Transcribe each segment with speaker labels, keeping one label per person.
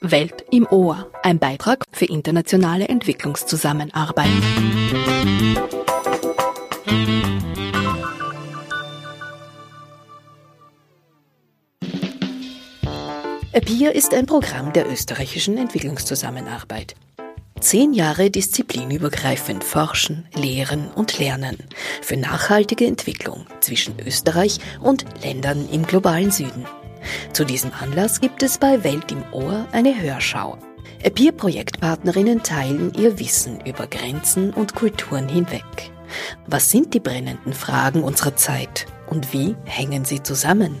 Speaker 1: Welt im Ohr, ein Beitrag für internationale Entwicklungszusammenarbeit. APIR ist ein Programm der österreichischen Entwicklungszusammenarbeit. Zehn Jahre disziplinübergreifend forschen, lehren und lernen für nachhaltige Entwicklung zwischen Österreich und Ländern im globalen Süden. Zu diesem Anlass gibt es bei Welt im Ohr eine Hörschau. Peer-Projektpartnerinnen teilen ihr Wissen über Grenzen und Kulturen hinweg. Was sind die brennenden Fragen unserer Zeit und wie hängen sie zusammen?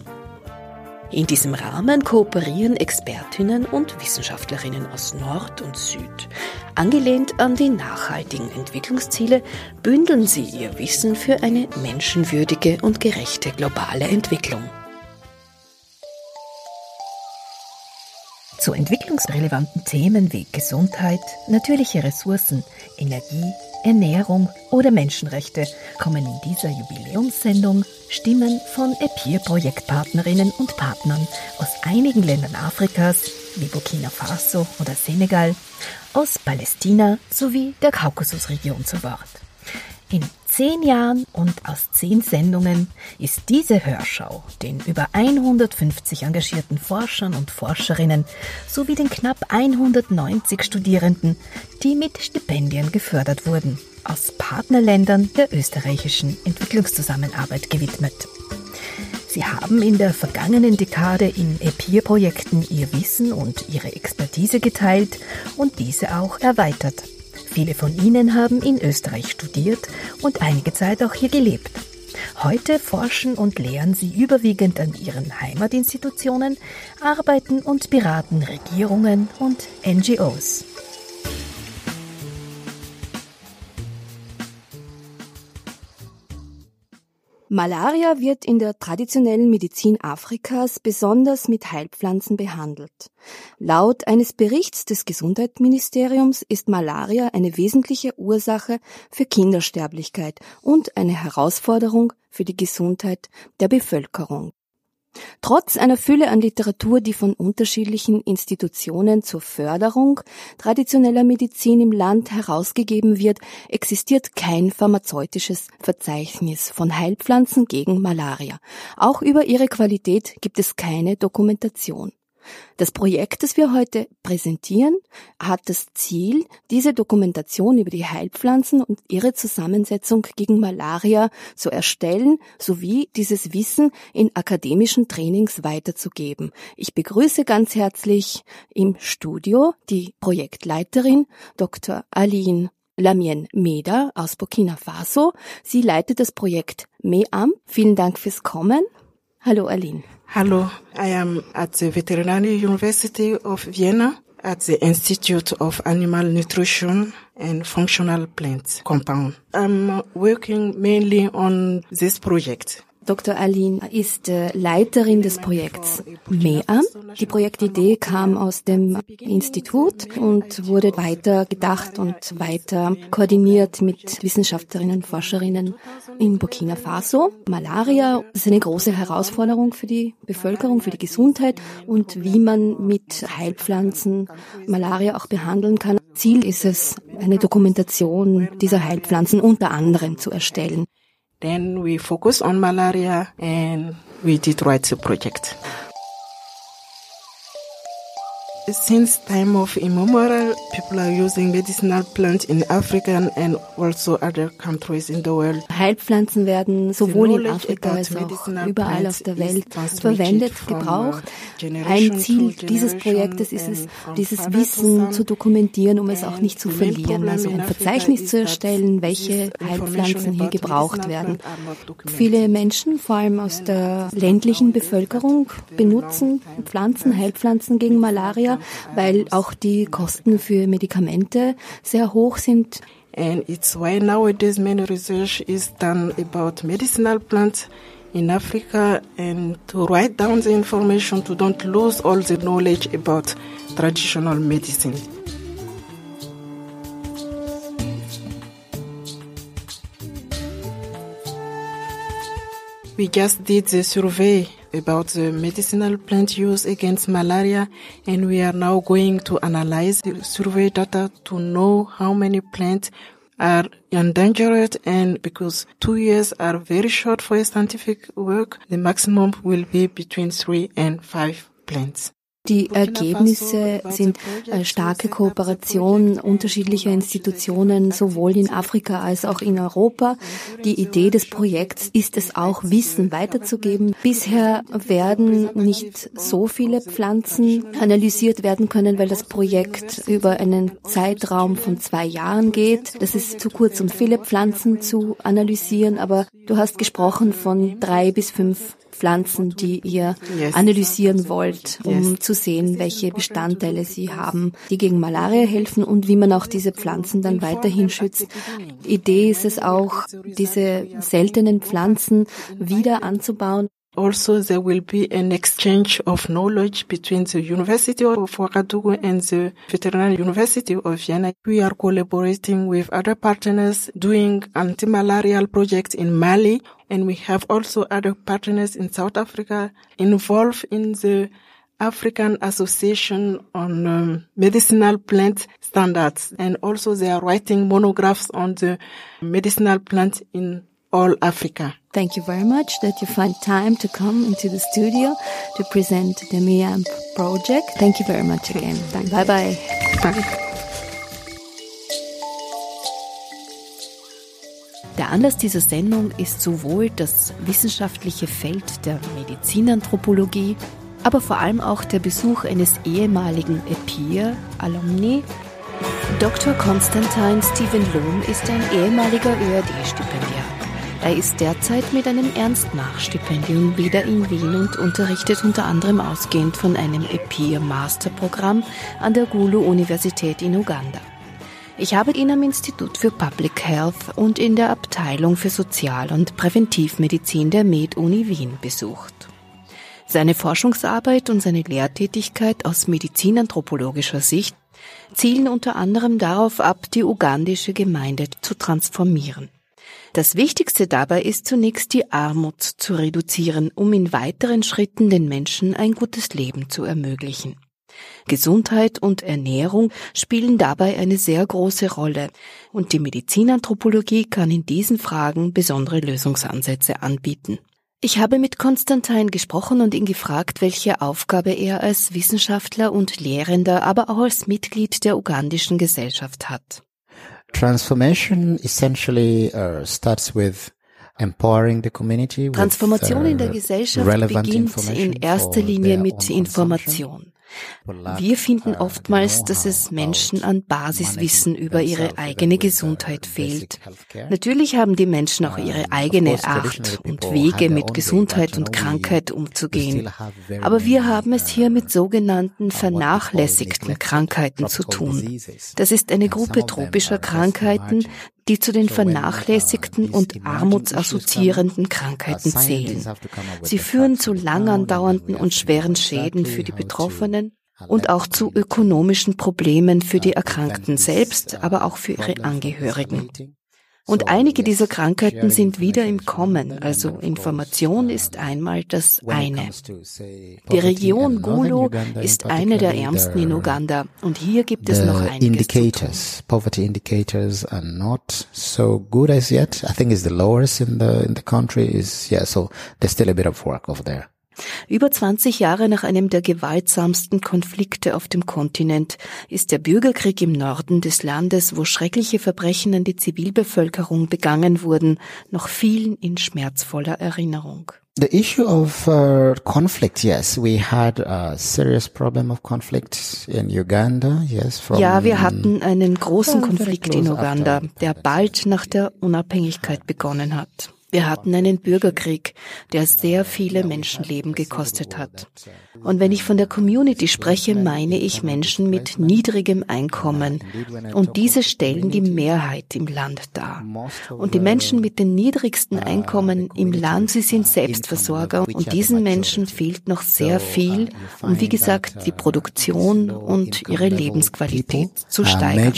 Speaker 1: In diesem Rahmen kooperieren Expertinnen und Wissenschaftlerinnen aus Nord und Süd. Angelehnt an die nachhaltigen Entwicklungsziele bündeln sie ihr Wissen für eine menschenwürdige und gerechte globale Entwicklung. Zu entwicklungsrelevanten Themen wie Gesundheit, natürliche Ressourcen, Energie, Ernährung oder Menschenrechte kommen in dieser Jubiläumssendung Stimmen von EPIR-Projektpartnerinnen und Partnern aus einigen Ländern Afrikas wie Burkina Faso oder Senegal, aus Palästina sowie der Kaukasusregion zu Wort. In zehn Jahren und aus zehn Sendungen ist diese Hörschau den über 150 engagierten Forschern und Forscherinnen sowie den knapp 190 Studierenden, die mit Stipendien gefördert wurden, aus Partnerländern der österreichischen Entwicklungszusammenarbeit gewidmet. Sie haben in der vergangenen Dekade in EPIR-Projekten ihr Wissen und ihre Expertise geteilt und diese auch erweitert. Viele von ihnen haben in Österreich studiert und einige Zeit auch hier gelebt. Heute forschen und lehren sie überwiegend an ihren Heimatinstitutionen, arbeiten und beraten Regierungen und NGOs. Malaria wird in der traditionellen Medizin Afrikas besonders mit Heilpflanzen behandelt. Laut eines Berichts des Gesundheitsministeriums ist Malaria eine wesentliche Ursache für Kindersterblichkeit und eine Herausforderung für die Gesundheit der Bevölkerung. Trotz einer Fülle an Literatur, die von unterschiedlichen Institutionen zur Förderung traditioneller Medizin im Land herausgegeben wird, existiert kein pharmazeutisches Verzeichnis von Heilpflanzen gegen Malaria. Auch über ihre Qualität gibt es keine Dokumentation. Das Projekt, das wir heute präsentieren, hat das Ziel, diese Dokumentation über die Heilpflanzen und ihre Zusammensetzung gegen Malaria zu erstellen, sowie dieses Wissen in akademischen Trainings weiterzugeben. Ich begrüße ganz herzlich im Studio die Projektleiterin Dr. Aline Lamien Meda aus Burkina Faso. Sie leitet das Projekt MEAM. Vielen Dank fürs Kommen. Hallo Aline.
Speaker 2: Hello, I am at the Veterinary University of Vienna at the Institute of Animal Nutrition and Functional Plants Compound. I'm working mainly on this project.
Speaker 1: Dr. Aline ist äh, Leiterin des Projekts MEA. Die Projektidee kam aus dem Institut und wurde weiter gedacht und weiter koordiniert mit Wissenschaftlerinnen und Forscherinnen in Burkina Faso. Malaria ist eine große Herausforderung für die Bevölkerung, für die Gesundheit und wie man mit Heilpflanzen Malaria auch behandeln kann. Ziel ist es, eine Dokumentation dieser Heilpflanzen unter anderem zu erstellen.
Speaker 2: Then we focus on malaria and we did write the project. Since time of immemorial, people are using medicinal plants in Africa and also other countries in the world.
Speaker 1: Heilpflanzen werden sowohl in Afrika als auch überall auf der Welt verwendet, gebraucht. Ein Ziel dieses Projektes ist es, dieses Wissen zu dokumentieren, um es auch nicht zu verlieren. Also ein Verzeichnis zu erstellen, welche Heilpflanzen hier gebraucht werden. Viele Menschen, vor allem aus der ländlichen Bevölkerung, benutzen Pflanzen, Heilpflanzen gegen Malaria weil auch die Kosten für Medikamente sehr hoch sind.
Speaker 2: And it's why nowadays many research is done about medicinal plants in Africa and to write down the information to don't lose all the knowledge about traditional medicine. We just did the survey about the medicinal plant use against malaria and we are now going to analyze the survey data to know how many plants are endangered and because two years are very short for a scientific work, the maximum will be between three and five plants.
Speaker 3: Die Ergebnisse sind eine starke Kooperation unterschiedlicher Institutionen, sowohl in Afrika als auch in Europa. Die Idee des Projekts ist es auch, Wissen weiterzugeben. Bisher werden nicht so viele Pflanzen analysiert werden können, weil das Projekt über einen Zeitraum von zwei Jahren geht. Das ist zu kurz, um viele Pflanzen zu analysieren, aber du hast gesprochen von drei bis fünf Pflanzen, die ihr analysieren wollt, um zu sehen, welche Bestandteile sie haben, die gegen Malaria helfen und wie man auch diese Pflanzen dann weiterhin schützt. Idee ist es auch, diese seltenen Pflanzen wieder anzubauen.
Speaker 2: Also, there will be an exchange of knowledge between the University of Ouagadougou and the Veterinary University of Vienna. We are collaborating with other partners doing anti-malarial projects in Mali, and we have also other partners in South Africa involved in the African Association on um, Medicinal Plant Standards. And also they are writing monographs on the medicinal plant in all Africa.
Speaker 3: Thank you very much that you find time to come into the studio to present the MIAMP project. Thank you very much again. Bye bye. Bye.
Speaker 1: Der Anlass dieser Sendung ist sowohl das wissenschaftliche Feld der Medizinanthropologie, aber vor allem auch der Besuch eines ehemaligen EPIR-Alumni. Dr. Konstantin Stephen Lohm ist ein ehemaliger ÖAD-Stipendiat. Er ist derzeit mit einem Ernst-Nach-Stipendium wieder in Wien und unterrichtet unter anderem ausgehend von einem EPIR-Masterprogramm an der Gulu-Universität in Uganda. Ich habe ihn am Institut für Public Health und in der Abteilung für Sozial- und Präventivmedizin der Med-Uni Wien besucht. Seine Forschungsarbeit und seine Lehrtätigkeit aus medizinanthropologischer Sicht zielen unter anderem darauf ab, die ugandische Gemeinde zu transformieren. Das Wichtigste dabei ist zunächst die Armut zu reduzieren, um in weiteren Schritten den Menschen ein gutes Leben zu ermöglichen. Gesundheit und Ernährung spielen dabei eine sehr große Rolle und die Medizinanthropologie kann in diesen Fragen besondere Lösungsansätze anbieten. Ich habe mit Konstantin gesprochen und ihn gefragt, welche Aufgabe er als Wissenschaftler und Lehrender, aber auch als Mitglied der ugandischen Gesellschaft hat.
Speaker 4: Transformation essentially uh, starts with
Speaker 1: Transformation in der uh, Gesellschaft beginnt in erster Linie mit Information. Wir finden oftmals, dass es Menschen an Basiswissen über ihre eigene Gesundheit fehlt. Natürlich haben die Menschen auch ihre eigene Art und Wege, mit Gesundheit und Krankheit umzugehen. Aber wir haben es hier mit sogenannten vernachlässigten Krankheiten zu tun. Das ist eine Gruppe tropischer Krankheiten, die zu den vernachlässigten und armutsassoziierenden Krankheiten zählen. Sie führen zu lang andauernden und schweren Schäden für die Betroffenen und auch zu ökonomischen Problemen für die Erkrankten selbst, aber auch für ihre Angehörigen. Und einige dieser Krankheiten sind wieder im Kommen, also Information ist einmal das eine. Die Region Gulu ist eine der ärmsten in Uganda und hier gibt es noch einiges
Speaker 4: indicators, Poverty indicators are not so good as yet. I think it's the lowest in the in the country is yeah, so there's still a bit of work over there.
Speaker 1: Über 20 Jahre nach einem der gewaltsamsten Konflikte auf dem Kontinent ist der Bürgerkrieg im Norden des Landes, wo schreckliche Verbrechen an die Zivilbevölkerung begangen wurden, noch vielen in schmerzvoller Erinnerung.
Speaker 4: The issue of uh, conflict, yes, we had a serious problem of conflict in Uganda, yes.
Speaker 1: From ja, wir hatten einen großen Konflikt in Uganda, der bald nach der Unabhängigkeit begonnen hat. Wir hatten einen Bürgerkrieg, der sehr viele Menschenleben gekostet hat. Und wenn ich von der Community spreche, meine ich Menschen mit niedrigem Einkommen. Und diese stellen die Mehrheit im Land dar. Und die Menschen mit den niedrigsten Einkommen im Land, sie sind Selbstversorger. Und diesen Menschen fehlt noch sehr viel, um wie gesagt die Produktion und ihre Lebensqualität zu steigern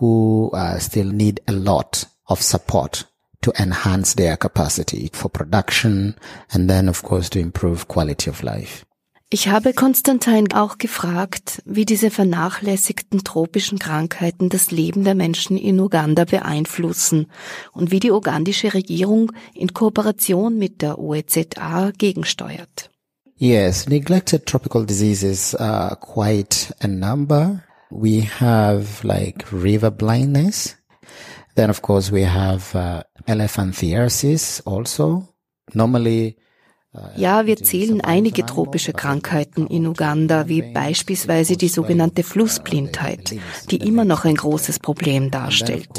Speaker 4: who uh, still need a lot of support to enhance their capacity for production and then of course to improve quality of life.
Speaker 1: Ich habe Konstantin auch gefragt, wie diese vernachlässigten tropischen Krankheiten das Leben der Menschen in Uganda beeinflussen und wie die ugandische Regierung in Kooperation mit der OEZA gegensteuert.
Speaker 4: Yes, neglected tropical diseases are quite a number. We have like river blindness. Then of course we have uh, elephantiasis also. Normally
Speaker 1: ja, wir zählen einige tropische Krankheiten in Uganda, wie beispielsweise die sogenannte Flussblindheit, die immer noch ein großes Problem darstellt.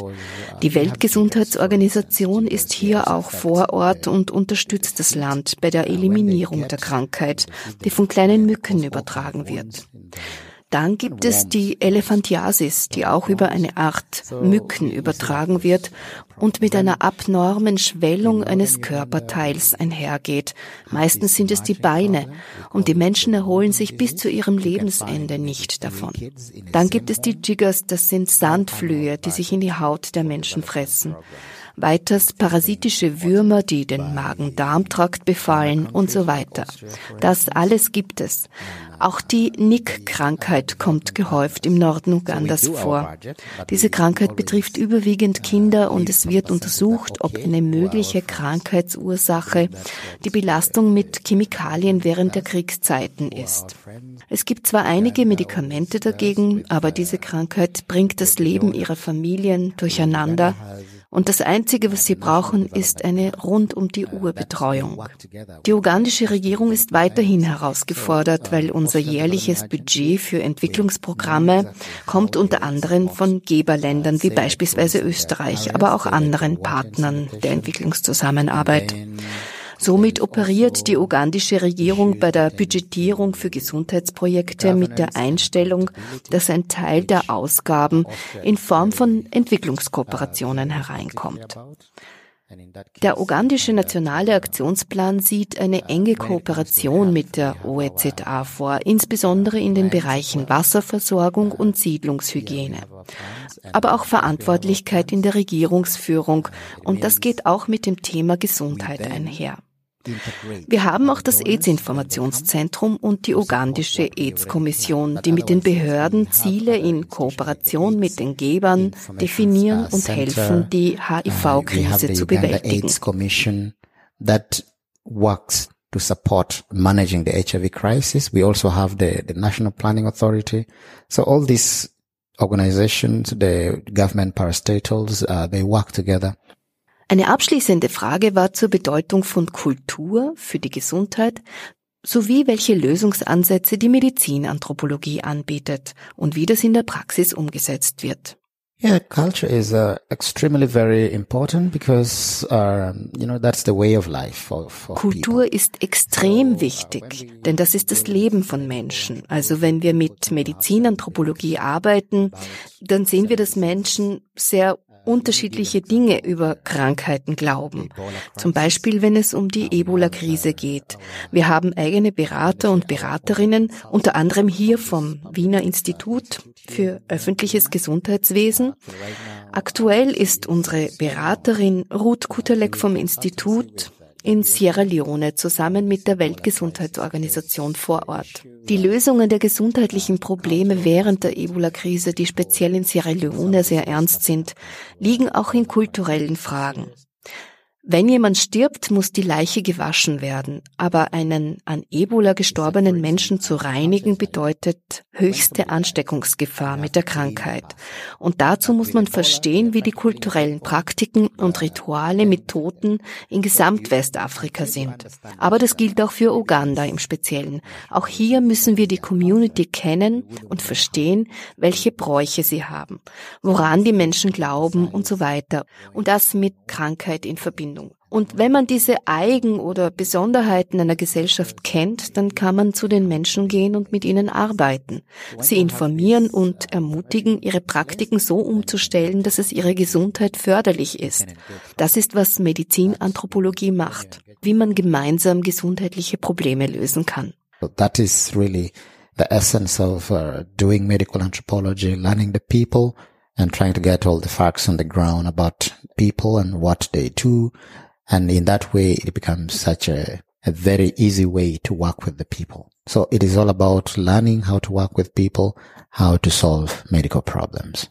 Speaker 1: Die Weltgesundheitsorganisation ist hier auch vor Ort und unterstützt das Land bei der Eliminierung der Krankheit, die von kleinen Mücken übertragen wird. Dann gibt es die Elephantiasis, die auch über eine Art Mücken übertragen wird und mit einer abnormen Schwellung eines Körperteils einhergeht. Meistens sind es die Beine und die Menschen erholen sich bis zu ihrem Lebensende nicht davon. Dann gibt es die Jiggers, das sind Sandflöhe, die sich in die Haut der Menschen fressen weiters parasitische Würmer, die den Magen-Darm-Trakt befallen und so weiter. Das alles gibt es. Auch die Nick-Krankheit kommt gehäuft im Norden Ugandas vor. Diese Krankheit betrifft überwiegend Kinder und es wird untersucht, ob eine mögliche Krankheitsursache die Belastung mit Chemikalien während der Kriegszeiten ist. Es gibt zwar einige Medikamente dagegen, aber diese Krankheit bringt das Leben ihrer Familien durcheinander und das Einzige, was sie brauchen, ist eine rund um die Uhr Betreuung. Die ugandische Regierung ist weiterhin herausgefordert, weil unser jährliches Budget für Entwicklungsprogramme kommt unter anderem von Geberländern wie beispielsweise Österreich, aber auch anderen Partnern der Entwicklungszusammenarbeit. Somit operiert die ugandische Regierung bei der Budgetierung für Gesundheitsprojekte mit der Einstellung, dass ein Teil der Ausgaben in Form von Entwicklungskooperationen hereinkommt. Der ugandische nationale Aktionsplan sieht eine enge Kooperation mit der OEZA vor, insbesondere in den Bereichen Wasserversorgung und Siedlungshygiene, aber auch Verantwortlichkeit in der Regierungsführung und das geht auch mit dem Thema Gesundheit einher. Wir haben auch das AIDS-Informationszentrum und die ugandische AIDS-Kommission, die mit den Behörden Ziele in Kooperation mit den Gebern definieren und helfen, die HIV-Krise zu bewältigen.
Speaker 4: to support managing the HIV crisis. We also have the, the National Planning Authority. So all these organizations, the government parastatals, uh, they work together
Speaker 1: eine abschließende Frage war zur Bedeutung von Kultur für die Gesundheit sowie welche Lösungsansätze die Medizinanthropologie anbietet und wie das in der Praxis umgesetzt wird.
Speaker 4: Yeah, culture is uh, extremely very important because uh, you know that's the way of life for, for
Speaker 1: Kultur people. ist extrem so, wichtig, denn das ist das Leben von Menschen. Also wenn wir mit Medizinanthropologie arbeiten, dann sehen wir, dass Menschen sehr unterschiedliche Dinge über Krankheiten glauben. Zum Beispiel, wenn es um die Ebola-Krise geht. Wir haben eigene Berater und Beraterinnen, unter anderem hier vom Wiener Institut für öffentliches Gesundheitswesen. Aktuell ist unsere Beraterin Ruth Kutelek vom Institut in Sierra Leone zusammen mit der Weltgesundheitsorganisation vor Ort. Die Lösungen der gesundheitlichen Probleme während der Ebola-Krise, die speziell in Sierra Leone sehr ernst sind, liegen auch in kulturellen Fragen. Wenn jemand stirbt, muss die Leiche gewaschen werden, aber einen an Ebola gestorbenen Menschen zu reinigen bedeutet höchste Ansteckungsgefahr mit der Krankheit. Und dazu muss man verstehen, wie die kulturellen Praktiken und Rituale mit Toten in Gesamtwestafrika sind. Aber das gilt auch für Uganda im Speziellen. Auch hier müssen wir die Community kennen und verstehen, welche Bräuche sie haben, woran die Menschen glauben und so weiter. Und das mit Krankheit in Verbindung. Und wenn man diese Eigen- oder Besonderheiten einer Gesellschaft kennt, dann kann man zu den Menschen gehen und mit ihnen arbeiten. Sie informieren und ermutigen, ihre Praktiken so umzustellen, dass es ihrer Gesundheit förderlich ist. Das ist, was Medizinanthropologie macht, wie man gemeinsam gesundheitliche Probleme lösen kann.
Speaker 4: That is really the essence of uh, doing medical anthropology, learning the people and trying to get all the facts on the ground about people and what they do. And in that way, it becomes such a, a very easy way to work with the people. So it is all about learning how to work with people, how to solve medical problems.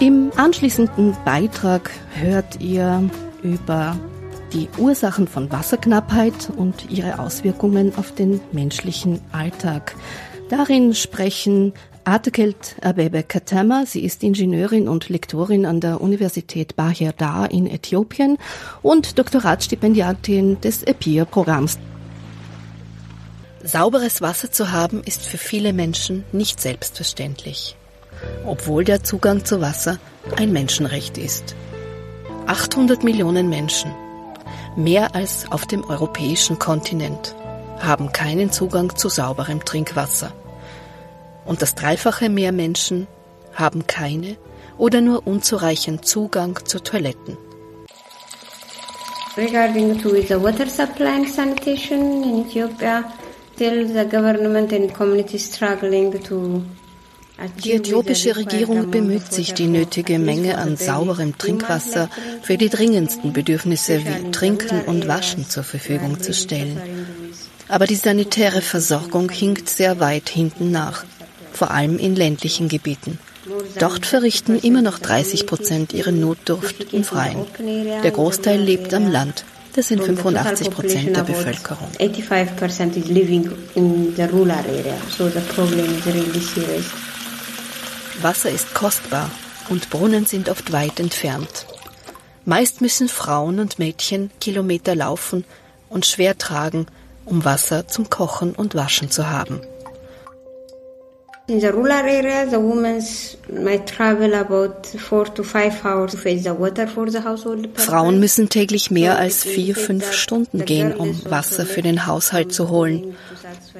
Speaker 1: Im anschließenden Beitrag hört ihr über die Ursachen von Wasserknappheit und ihre Auswirkungen auf den menschlichen Alltag. Darin sprechen Atekelt Abebe Katama, sie ist Ingenieurin und Lektorin an der Universität Bahir Dar in Äthiopien und Doktoratsstipendiatin des EPIR-Programms. Sauberes Wasser zu haben ist für viele Menschen nicht selbstverständlich, obwohl der Zugang zu Wasser ein Menschenrecht ist. 800 Millionen Menschen mehr als auf dem europäischen Kontinent, haben keinen Zugang zu sauberem Trinkwasser. Und das dreifache mehr Menschen haben keine oder nur unzureichend Zugang zu Toiletten.
Speaker 5: Regarding to the water supply and sanitation in Ethiopia, still the government and community struggling to
Speaker 1: die äthiopische Regierung bemüht sich, die nötige Menge an sauberem Trinkwasser für die dringendsten Bedürfnisse wie Trinken und Waschen zur Verfügung zu stellen. Aber die sanitäre Versorgung hinkt sehr weit hinten nach, vor allem in ländlichen Gebieten. Dort verrichten immer noch 30 Prozent ihren Notdurft im Freien. Der Großteil lebt am Land. Das sind 85 Prozent der Bevölkerung. 85 is living in the rural area, so the problem is really serious. Wasser ist kostbar und Brunnen sind oft weit entfernt. Meist müssen Frauen und Mädchen Kilometer laufen und schwer tragen, um Wasser zum Kochen und Waschen zu haben.
Speaker 5: In the rural area, the women might travel about four to five hours to fetch the water for the household.
Speaker 1: Frauen müssen täglich mehr als vier, fünf Stunden gehen, um Wasser für den Haushalt zu holen.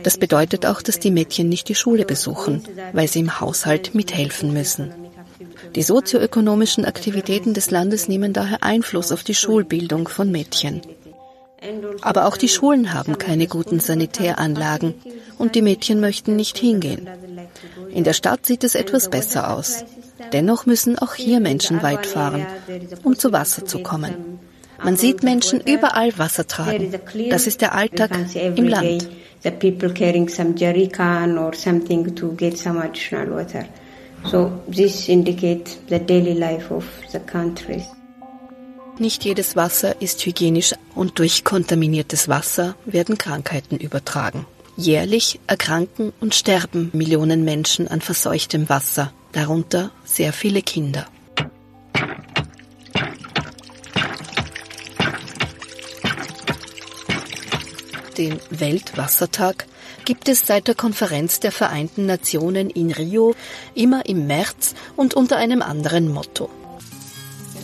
Speaker 1: Das bedeutet auch, dass die Mädchen nicht die Schule besuchen, weil sie im Haushalt mithelfen müssen. Die sozioökonomischen Aktivitäten des Landes nehmen daher Einfluss auf die Schulbildung von Mädchen. Aber auch die Schulen haben keine guten Sanitäranlagen und die Mädchen möchten nicht hingehen. In der Stadt sieht es etwas besser aus. Dennoch müssen auch hier Menschen weit fahren, um zu Wasser zu kommen. Man sieht Menschen überall Wasser tragen. Das ist der Alltag im Land. So this indicates the daily life of the countries. Nicht jedes Wasser ist hygienisch und durch kontaminiertes Wasser werden Krankheiten übertragen. Jährlich erkranken und sterben Millionen Menschen an verseuchtem Wasser, darunter sehr viele Kinder. Den Weltwassertag gibt es seit der Konferenz der Vereinten Nationen in Rio immer im März und unter einem anderen Motto.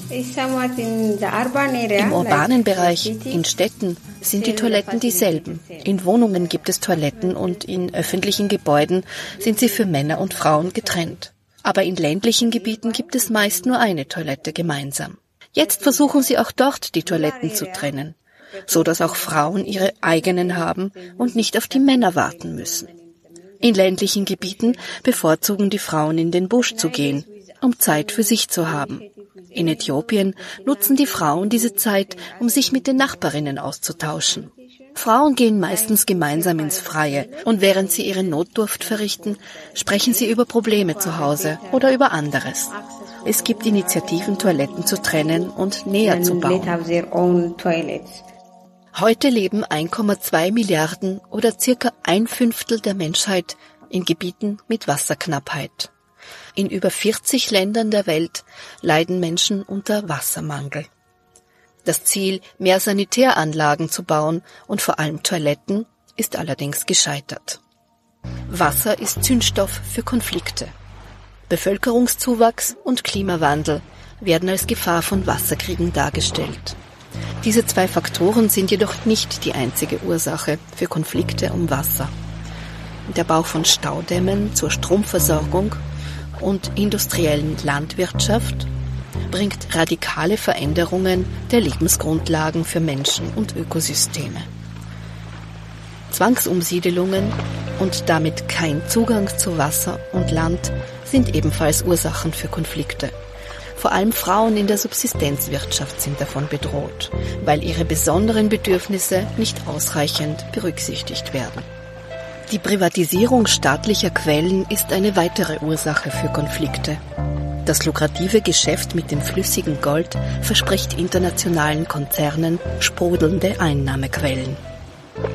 Speaker 1: Im urbanen Bereich, in Städten, sind die Toiletten dieselben. In Wohnungen gibt es Toiletten und in öffentlichen Gebäuden sind sie für Männer und Frauen getrennt. Aber in ländlichen Gebieten gibt es meist nur eine Toilette gemeinsam. Jetzt versuchen sie auch dort die Toiletten zu trennen, so dass auch Frauen ihre eigenen haben und nicht auf die Männer warten müssen. In ländlichen Gebieten bevorzugen die Frauen in den Busch zu gehen, um Zeit für sich zu haben. In Äthiopien nutzen die Frauen diese Zeit, um sich mit den Nachbarinnen auszutauschen. Frauen gehen meistens gemeinsam ins Freie und während sie ihre Notdurft verrichten, sprechen sie über Probleme zu Hause oder über anderes. Es gibt Initiativen, Toiletten zu trennen und näher zu bauen. Heute leben 1,2 Milliarden oder circa ein Fünftel der Menschheit in Gebieten mit Wasserknappheit. In über 40 Ländern der Welt leiden Menschen unter Wassermangel. Das Ziel, mehr Sanitäranlagen zu bauen und vor allem Toiletten, ist allerdings gescheitert. Wasser ist Zündstoff für Konflikte. Bevölkerungszuwachs und Klimawandel werden als Gefahr von Wasserkriegen dargestellt. Diese zwei Faktoren sind jedoch nicht die einzige Ursache für Konflikte um Wasser. Der Bau von Staudämmen zur Stromversorgung und industriellen Landwirtschaft bringt radikale Veränderungen der Lebensgrundlagen für Menschen und Ökosysteme. Zwangsumsiedelungen und damit kein Zugang zu Wasser und Land sind ebenfalls Ursachen für Konflikte. Vor allem Frauen in der Subsistenzwirtschaft sind davon bedroht, weil ihre besonderen Bedürfnisse nicht ausreichend berücksichtigt werden. Die Privatisierung staatlicher Quellen ist eine weitere Ursache für Konflikte. Das lukrative Geschäft mit dem flüssigen Gold verspricht internationalen Konzernen sprudelnde Einnahmequellen.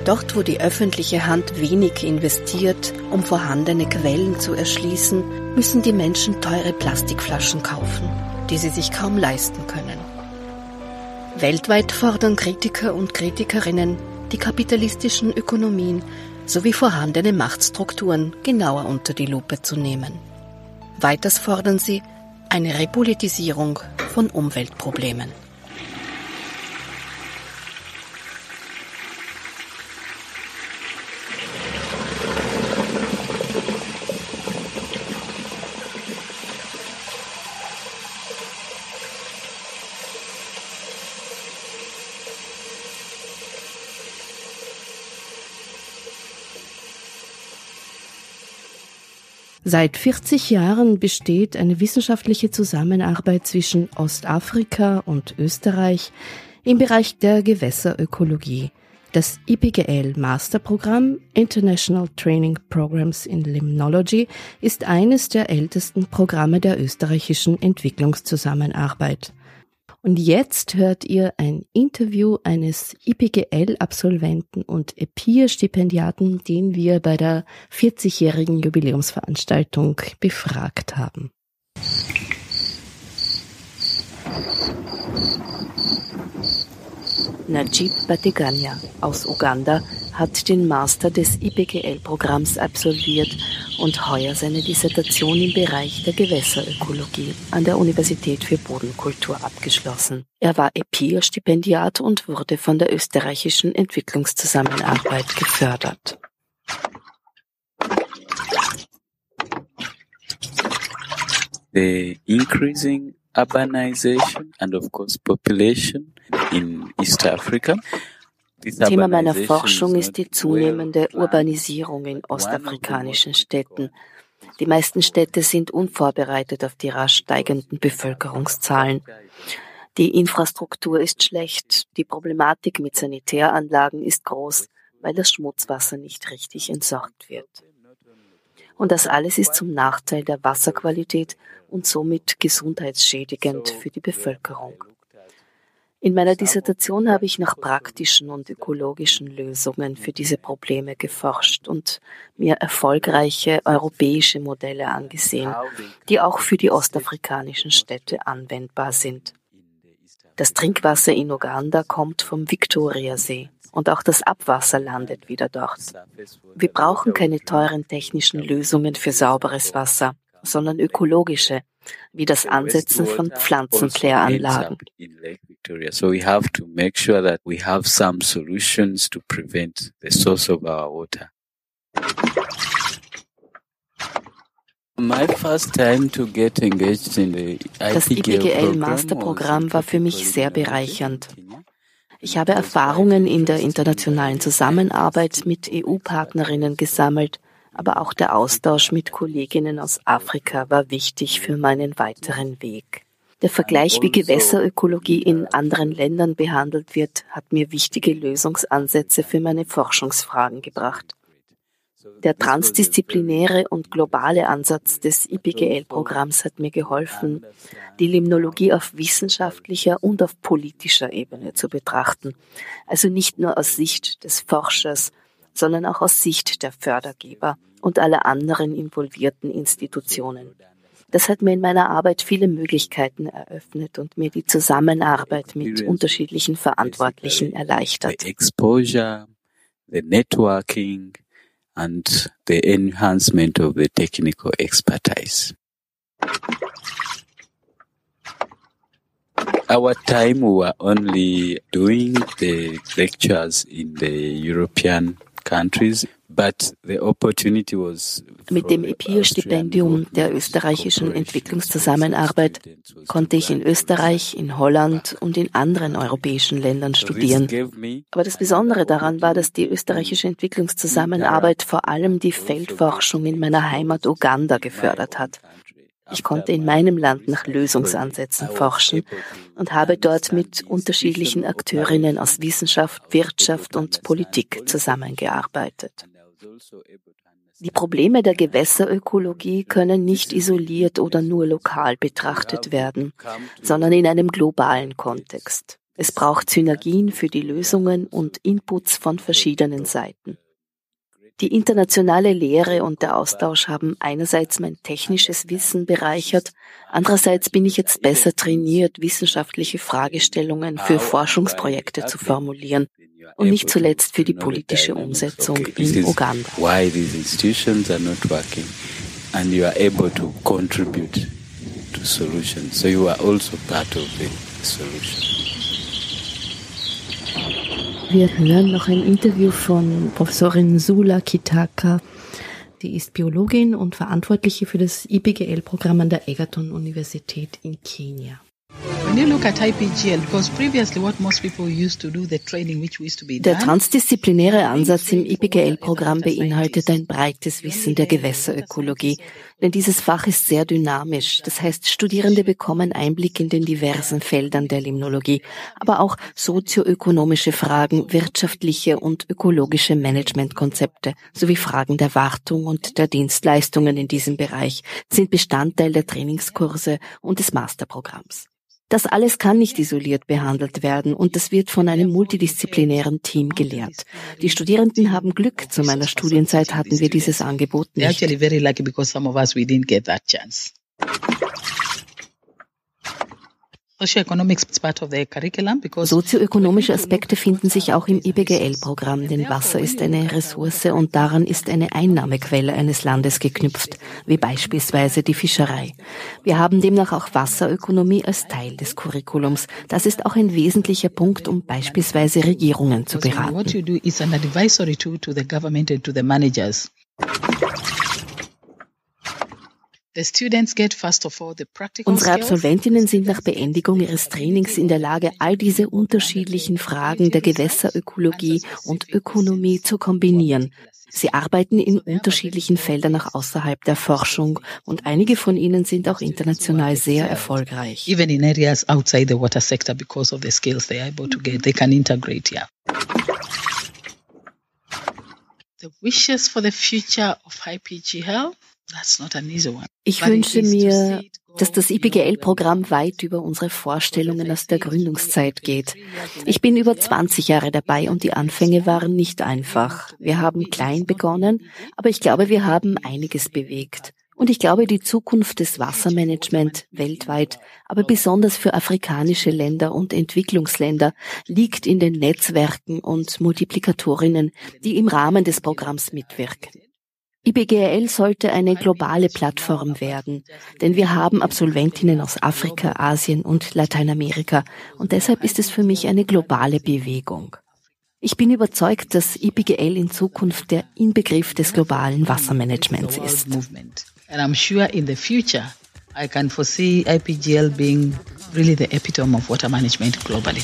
Speaker 1: Dort, wo die öffentliche Hand wenig investiert, um vorhandene Quellen zu erschließen, müssen die Menschen teure Plastikflaschen kaufen, die sie sich kaum leisten können. Weltweit fordern Kritiker und Kritikerinnen, die kapitalistischen Ökonomien sowie vorhandene Machtstrukturen genauer unter die Lupe zu nehmen. Weiters fordern sie eine Repolitisierung von Umweltproblemen. Seit 40 Jahren besteht eine wissenschaftliche Zusammenarbeit zwischen Ostafrika und Österreich im Bereich der Gewässerökologie. Das IPGL Masterprogramm International Training Programs in Limnology ist eines der ältesten Programme der österreichischen Entwicklungszusammenarbeit. Und jetzt hört ihr ein Interview eines IPGL-Absolventen und EPIR-Stipendiaten, den wir bei der 40-jährigen Jubiläumsveranstaltung befragt haben. Najib Bateganya aus Uganda hat den Master des IPGL-Programms absolviert und heuer seine Dissertation im Bereich der Gewässerökologie an der Universität für Bodenkultur abgeschlossen. Er war EPIR-Stipendiat und wurde von der österreichischen Entwicklungszusammenarbeit gefördert.
Speaker 6: The increasing urbanization and of course population in East Africa
Speaker 1: Thema meiner Forschung ist die zunehmende Urbanisierung in ostafrikanischen Städten. Die meisten Städte sind unvorbereitet auf die rasch steigenden Bevölkerungszahlen. Die Infrastruktur ist schlecht, die Problematik mit Sanitäranlagen ist groß, weil das Schmutzwasser nicht richtig entsorgt wird. Und das alles ist zum Nachteil der Wasserqualität und somit gesundheitsschädigend für die Bevölkerung. In meiner Dissertation habe ich nach praktischen und ökologischen Lösungen für diese Probleme geforscht und mir erfolgreiche europäische Modelle angesehen, die auch für die ostafrikanischen Städte anwendbar sind. Das Trinkwasser in Uganda kommt vom Viktoriasee und auch das Abwasser landet wieder dort. Wir brauchen keine teuren technischen Lösungen für sauberes Wasser, sondern ökologische, wie das Ansetzen von Pflanzenkläranlagen.
Speaker 6: So we have to make sure that we have some solutions to prevent the source of our water.
Speaker 1: Das IPGL Masterprogramm war für mich sehr bereichernd. Ich habe Erfahrungen in der internationalen Zusammenarbeit mit EU-Partnerinnen gesammelt aber auch der Austausch mit Kolleginnen aus Afrika war wichtig für meinen weiteren Weg. Der Vergleich, wie Gewässerökologie in anderen Ländern behandelt wird, hat mir wichtige Lösungsansätze für meine Forschungsfragen gebracht. Der transdisziplinäre und globale Ansatz des IPGL-Programms hat mir geholfen, die Limnologie auf wissenschaftlicher und auf politischer Ebene zu betrachten, also nicht nur aus Sicht des Forschers, sondern auch aus Sicht der Fördergeber und aller anderen involvierten Institutionen. Das hat mir in meiner Arbeit viele Möglichkeiten eröffnet und mir die Zusammenarbeit mit unterschiedlichen Verantwortlichen erleichtert.
Speaker 6: The exposure, the networking and the enhancement of the technical expertise. Our time we were only doing the lectures in the European countries.
Speaker 1: Mit dem EPIR-Stipendium der österreichischen Entwicklungszusammenarbeit konnte ich in Österreich, in Holland und in anderen europäischen Ländern studieren. Aber das Besondere daran war, dass die österreichische Entwicklungszusammenarbeit vor allem die Feldforschung in meiner Heimat Uganda gefördert hat. Ich konnte in meinem Land nach Lösungsansätzen forschen und habe dort mit unterschiedlichen Akteurinnen aus Wissenschaft, Wirtschaft und Politik zusammengearbeitet. Die Probleme der Gewässerökologie können nicht isoliert oder nur lokal betrachtet werden, sondern in einem globalen Kontext. Es braucht Synergien für die Lösungen und Inputs von verschiedenen Seiten. Die internationale Lehre und der Austausch haben einerseits mein technisches Wissen bereichert, andererseits bin ich jetzt besser trainiert, wissenschaftliche Fragestellungen für Forschungsprojekte zu formulieren und nicht zuletzt für die politische Umsetzung in Uganda. Why these institutions are not working and you are able to contribute to solutions. So you are also part of the solution. Wir hören noch ein Interview von Professorin Sula Kitaka. Die ist Biologin und Verantwortliche für das IPGL-Programm an der Egerton-Universität in Kenia. Der transdisziplinäre Ansatz im IPGL-Programm beinhaltet ein breites Wissen der Gewässerökologie, denn dieses Fach ist sehr dynamisch. Das heißt, Studierende bekommen Einblick in den diversen Feldern der Limnologie, aber auch sozioökonomische Fragen, wirtschaftliche und ökologische Managementkonzepte sowie Fragen der Wartung und der Dienstleistungen in diesem Bereich sind Bestandteil der Trainingskurse und des Masterprogramms. Das alles kann nicht isoliert behandelt werden und das wird von einem multidisziplinären Team gelehrt. Die Studierenden haben Glück. Zu meiner Studienzeit hatten wir dieses Angebot nicht. Sozioökonomische Aspekte finden sich auch im IBGL-Programm, denn Wasser ist eine Ressource und daran ist eine Einnahmequelle eines Landes geknüpft, wie beispielsweise die Fischerei. Wir haben demnach auch Wasserökonomie als Teil des Curriculums. Das ist auch ein wesentlicher Punkt, um beispielsweise Regierungen zu beraten. Unsere Absolventinnen sind nach Beendigung ihres Trainings in der Lage, all diese unterschiedlichen Fragen der Gewässerökologie und Ökonomie zu kombinieren. Sie arbeiten in unterschiedlichen Feldern auch außerhalb der Forschung und einige von ihnen sind auch international sehr erfolgreich. Even in areas outside the water sector because of the skills they are able to get, they can integrate, yeah. The wishes for the future of Health ich wünsche mir, dass das IPGL-Programm weit über unsere Vorstellungen aus der Gründungszeit geht. Ich bin über 20 Jahre dabei und die Anfänge waren nicht einfach. Wir haben klein begonnen, aber ich glaube, wir haben einiges bewegt. Und ich glaube, die Zukunft des Wassermanagement weltweit, aber besonders für afrikanische Länder und Entwicklungsländer, liegt in den Netzwerken und Multiplikatorinnen, die im Rahmen des Programms mitwirken. IBGL sollte eine globale Plattform werden, denn wir haben Absolventinnen aus Afrika, Asien und Lateinamerika und deshalb ist es für mich eine globale Bewegung. Ich bin überzeugt, dass IBGL in Zukunft der Inbegriff des globalen Wassermanagements ist. And I'm sure in the future I can foresee IPGL being really the epitome of water management globally.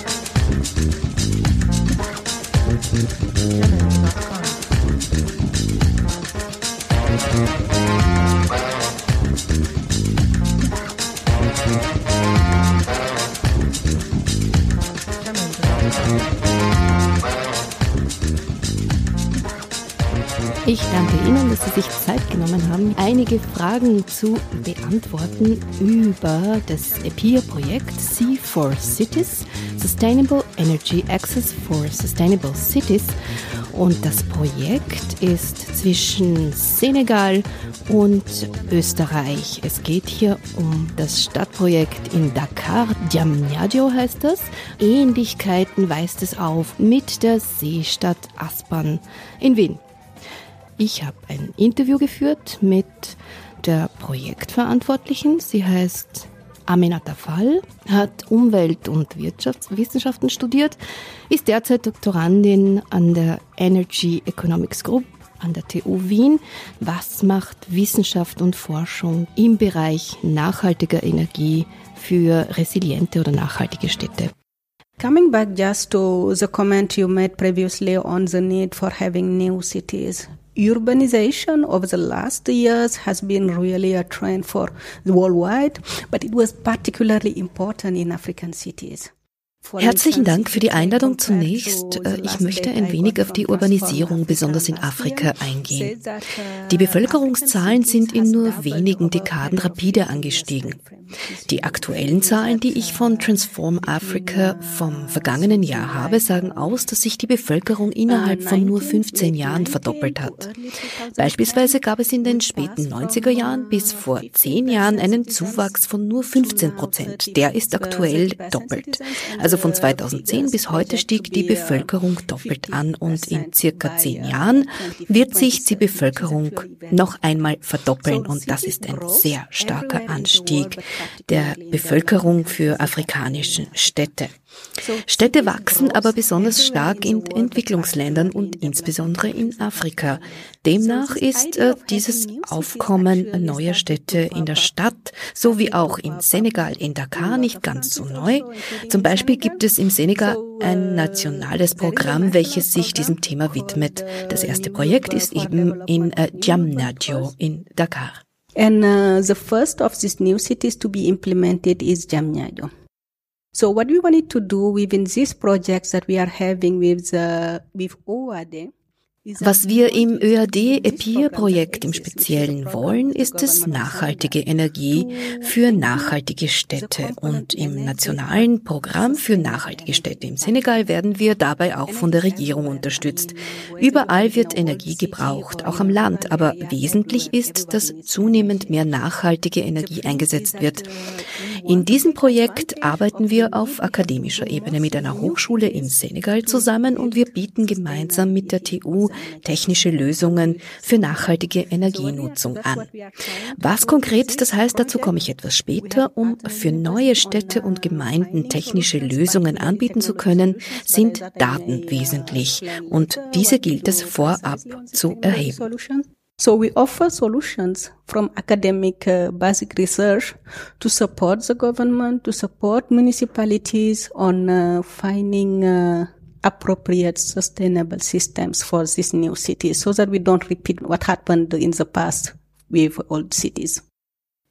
Speaker 1: Ich danke Ihnen, dass Sie sich Zeit genommen haben, einige Fragen zu beantworten über das EPIR-Projekt Sea for Cities, Sustainable Energy Access for Sustainable Cities. Und das Projekt ist zwischen Senegal und Österreich. Es geht hier um das Stadtprojekt in Dakar. Diamniadio heißt das. Ähnlichkeiten weist es auf mit der Seestadt Aspern in Wien. Ich habe ein Interview geführt mit der Projektverantwortlichen. Sie heißt Aminata Fall, hat Umwelt- und Wirtschaftswissenschaften studiert, ist derzeit Doktorandin an der Energy Economics Group an der TU Wien. Was macht Wissenschaft und Forschung im Bereich nachhaltiger Energie für resiliente oder nachhaltige Städte?
Speaker 7: Coming back just to the comment you made previously on the need for having new cities. Urbanization over the last years has been really a trend for worldwide, but it was particularly important in African cities.
Speaker 1: Herzlichen Dank für die Einladung zunächst. Äh, ich möchte ein wenig auf die Urbanisierung besonders in Afrika eingehen. Die Bevölkerungszahlen sind in nur wenigen Dekaden rapide angestiegen. Die aktuellen Zahlen, die ich von Transform Africa vom vergangenen Jahr habe, sagen aus, dass sich die Bevölkerung innerhalb von nur 15 Jahren verdoppelt hat. Beispielsweise gab es in den späten 90er Jahren bis vor 10 Jahren einen Zuwachs von nur 15 Prozent. Der ist aktuell doppelt. Also von 2010 bis heute stieg die Bevölkerung doppelt an und in circa 10 Jahren wird sich die Bevölkerung noch einmal verdoppeln und das ist ein sehr starker Anstieg der Bevölkerung für afrikanische Städte. Städte wachsen aber besonders stark in Entwicklungsländern und insbesondere in Afrika. Demnach ist äh, dieses Aufkommen neuer Städte in der Stadt sowie auch in Senegal, in Dakar nicht ganz so neu. Zum Beispiel gibt es im Senegal ein nationales Programm, welches sich diesem Thema widmet. Das erste Projekt ist eben in äh, Jamnadio in Dakar.
Speaker 7: And uh, the first of these new cities to be implemented is Jamnyado. So what we wanted to do within these projects that we are having with, uh, with OAD
Speaker 1: was wir im ÖAD-EPIR-Projekt im Speziellen wollen, ist es nachhaltige Energie für nachhaltige Städte. Und im nationalen Programm für nachhaltige Städte im Senegal werden wir dabei auch von der Regierung unterstützt. Überall wird Energie gebraucht, auch am Land. Aber wesentlich ist, dass zunehmend mehr nachhaltige Energie eingesetzt wird. In diesem Projekt arbeiten wir auf akademischer Ebene mit einer Hochschule in Senegal zusammen und wir bieten gemeinsam mit der TU technische Lösungen für nachhaltige Energienutzung an. Was konkret das heißt, dazu komme ich etwas später. Um für neue Städte und Gemeinden technische Lösungen anbieten zu können, sind Daten wesentlich und diese gilt es vorab zu erheben.
Speaker 7: So we offer solutions from academic uh, basic research to support the government, to support municipalities on uh, finding uh, appropriate sustainable systems for these new cities so that we don't repeat what happened in the past with old cities.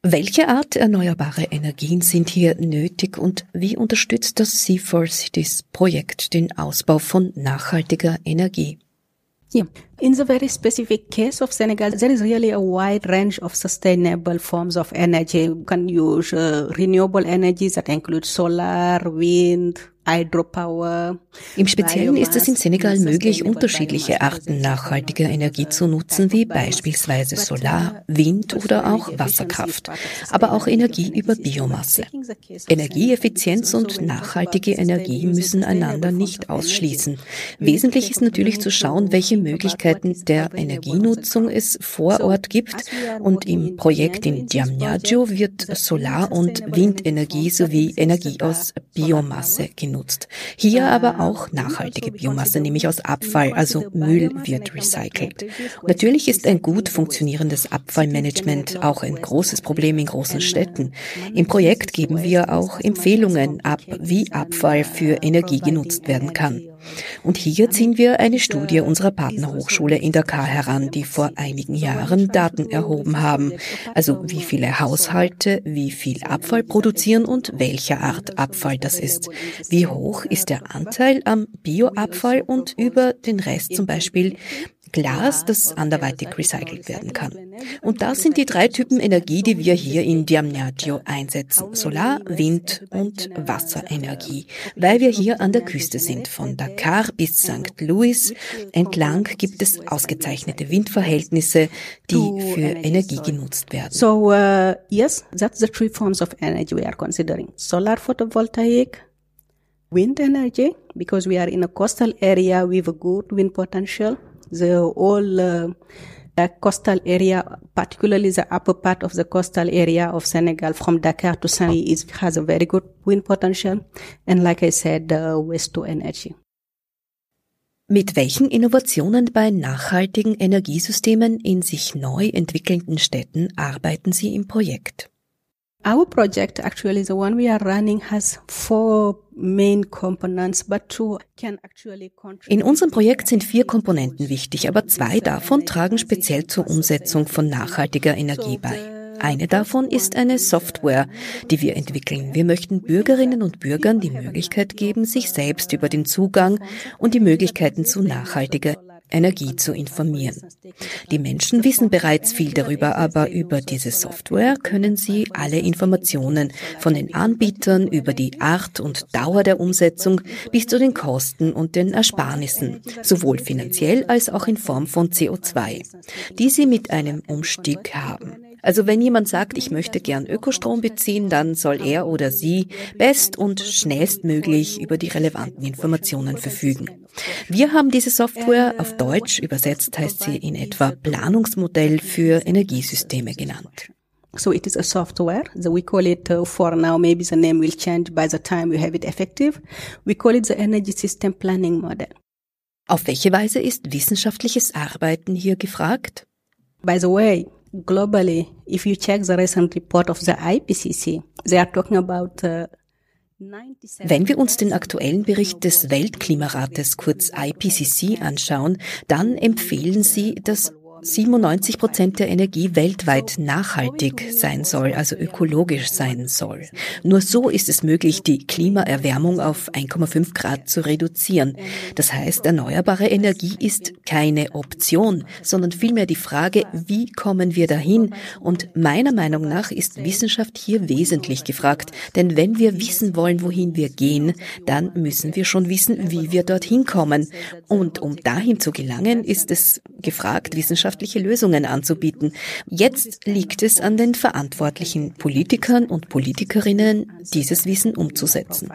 Speaker 1: Welche Art erneuerbare Energien sind hier nötig und wie unterstützt das C4 Cities Projekt den Ausbau von nachhaltiger Energie?
Speaker 7: Yeah. In the very specific case of Senegal, there is really a wide range of sustainable forms of energy. You can use uh, renewable energies that include solar, wind,
Speaker 1: Im Speziellen ist es in Senegal möglich, unterschiedliche Arten nachhaltiger Energie zu nutzen, wie beispielsweise Solar, Wind oder auch Wasserkraft, aber auch Energie über Biomasse. Energieeffizienz und nachhaltige Energie müssen einander nicht ausschließen. Wesentlich ist natürlich zu schauen, welche Möglichkeiten der Energienutzung es vor Ort gibt und im Projekt in Diamniadio wird Solar- und Windenergie sowie Energie aus Biomasse genutzt genutzt. Hier aber auch nachhaltige Biomasse, nämlich aus Abfall, also Müll wird recycelt. Natürlich ist ein gut funktionierendes Abfallmanagement auch ein großes Problem in großen Städten. Im Projekt geben wir auch Empfehlungen ab, wie Abfall für Energie genutzt werden kann. Und hier ziehen wir eine Studie unserer Partnerhochschule in Dakar heran, die vor einigen Jahren Daten erhoben haben. Also wie viele Haushalte wie viel Abfall produzieren und welcher Art Abfall das ist. Wie hoch ist der Anteil am Bioabfall und über den Rest zum Beispiel Glas, das anderweitig recycelt werden kann. Und das sind die drei Typen Energie, die wir hier in Diamniadio einsetzen. Solar, Wind und Wasserenergie. Weil wir hier an der Küste sind, von Dakar bis St. Louis. Entlang gibt es ausgezeichnete Windverhältnisse, die für Energie genutzt werden.
Speaker 7: So, uh, yes, that's the three forms of energy we are considering. Solar photovoltaic, wind energy, because we are in a coastal area with a good wind potential. The whole uh, the coastal area, particularly the upper part of the coastal area of Senegal from Dakar to Saint is has a very good wind potential. And like I said, uh, waste to energy.
Speaker 1: Mit welchen Innovationen bei nachhaltigen Energiesystemen in sich neu entwickelnden Städten arbeiten Sie im Projekt?
Speaker 7: Our project, actually, the one we are running, has four main components, but two can actually
Speaker 1: In unserem Projekt sind vier Komponenten wichtig, aber zwei davon tragen speziell zur Umsetzung von nachhaltiger Energie bei. Eine davon ist eine Software, die wir entwickeln. Wir möchten Bürgerinnen und Bürgern die Möglichkeit geben, sich selbst über den Zugang und die Möglichkeiten zu nachhaltiger Energie zu informieren. Die Menschen wissen bereits viel darüber, aber über diese Software können sie alle Informationen von den Anbietern über die Art und Dauer der Umsetzung bis zu den Kosten und den Ersparnissen, sowohl finanziell als auch in Form von CO2, die sie mit einem Umstieg haben. Also wenn jemand sagt, ich möchte gern Ökostrom beziehen, dann soll er oder sie best und schnellstmöglich über die relevanten Informationen verfügen. Wir haben diese Software auf Deutsch übersetzt heißt sie in etwa Planungsmodell für Energiesysteme genannt.
Speaker 7: So it is a software. So we call it uh, for now. Maybe the name will change by the time we have it effective. We call it the Energy System Planning Model.
Speaker 1: Auf welche Weise ist wissenschaftliches Arbeiten hier gefragt?
Speaker 7: By the way, globally, if you check the recent report of the IPCC, they are talking about uh,
Speaker 1: wenn wir uns den aktuellen Bericht des Weltklimarates kurz IPCC anschauen, dann empfehlen sie, dass 97 Prozent der Energie weltweit nachhaltig sein soll, also ökologisch sein soll. Nur so ist es möglich, die Klimaerwärmung auf 1,5 Grad zu reduzieren. Das heißt, erneuerbare Energie ist keine Option, sondern vielmehr die Frage, wie kommen wir dahin? Und meiner Meinung nach ist Wissenschaft hier wesentlich gefragt. Denn wenn wir wissen wollen, wohin wir gehen, dann müssen wir schon wissen, wie wir dorthin kommen. Und um dahin zu gelangen, ist es gefragt, Wissenschaft wirtschaftliche Lösungen anzubieten. Jetzt liegt es an den verantwortlichen Politikern und Politikerinnen, dieses Wissen umzusetzen.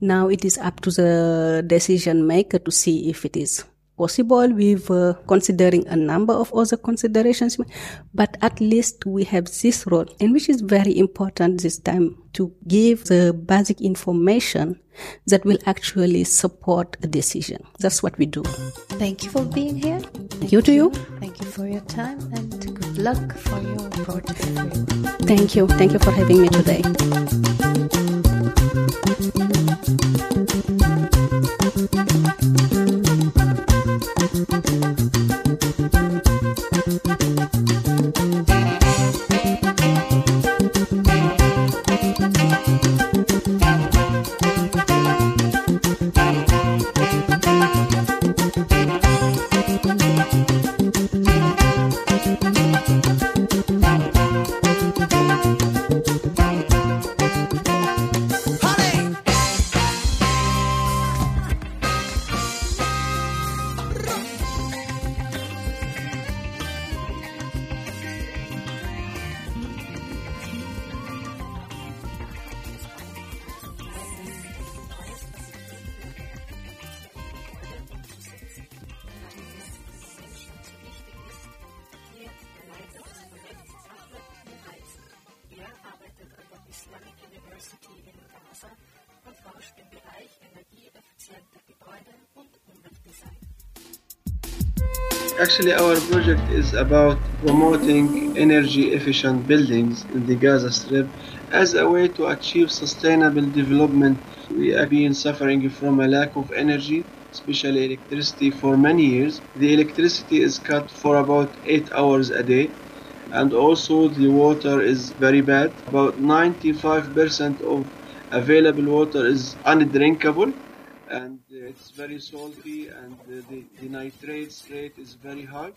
Speaker 7: Now it is up to the decision maker to see if it is possible with uh, considering a number of other considerations but at least we have this role and which is very important this time to give the basic information that will actually support a decision. That's what we do.
Speaker 3: Thank you for being here.
Speaker 7: Thank you to you.
Speaker 3: Thank you for your time and good luck for your project.
Speaker 7: Thank you. Thank you for having me today
Speaker 8: Actually, our project is about promoting energy efficient buildings in the Gaza Strip as a way to achieve sustainable development. We have been suffering from a lack of energy, especially electricity, for many years. The electricity is cut for about 8 hours a day, and also the water is very bad. About 95% of available water is undrinkable and it's very salty and the, the, the nitrates rate is very high.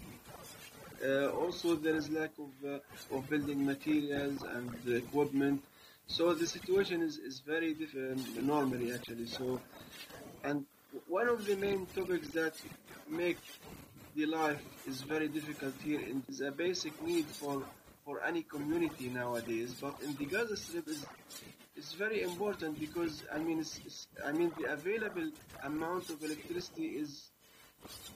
Speaker 8: Uh, also, there is lack of, uh, of building materials and equipment. So the situation is, is very different normally actually. So, and one of the main topics that make the life is very difficult here and is a basic need for for any community nowadays. But in the Gaza Strip is is very important because I mean it's, it's, I mean the available amount of electricity is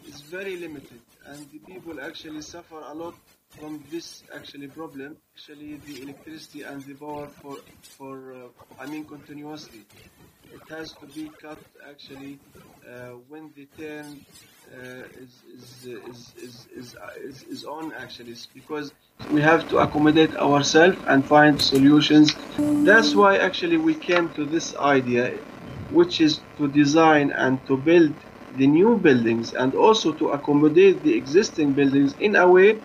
Speaker 8: is very limited. And the people actually suffer a lot from this actually problem actually the electricity and the power for for uh, I mean continuously it has to be cut actually uh, when the turn uh, is, is, is, is, is, is, on actually it's because we have to accommodate ourselves and find solutions that's why actually we came to this idea which is to design and to build the new buildings and also to accommodate the existing buildings in a way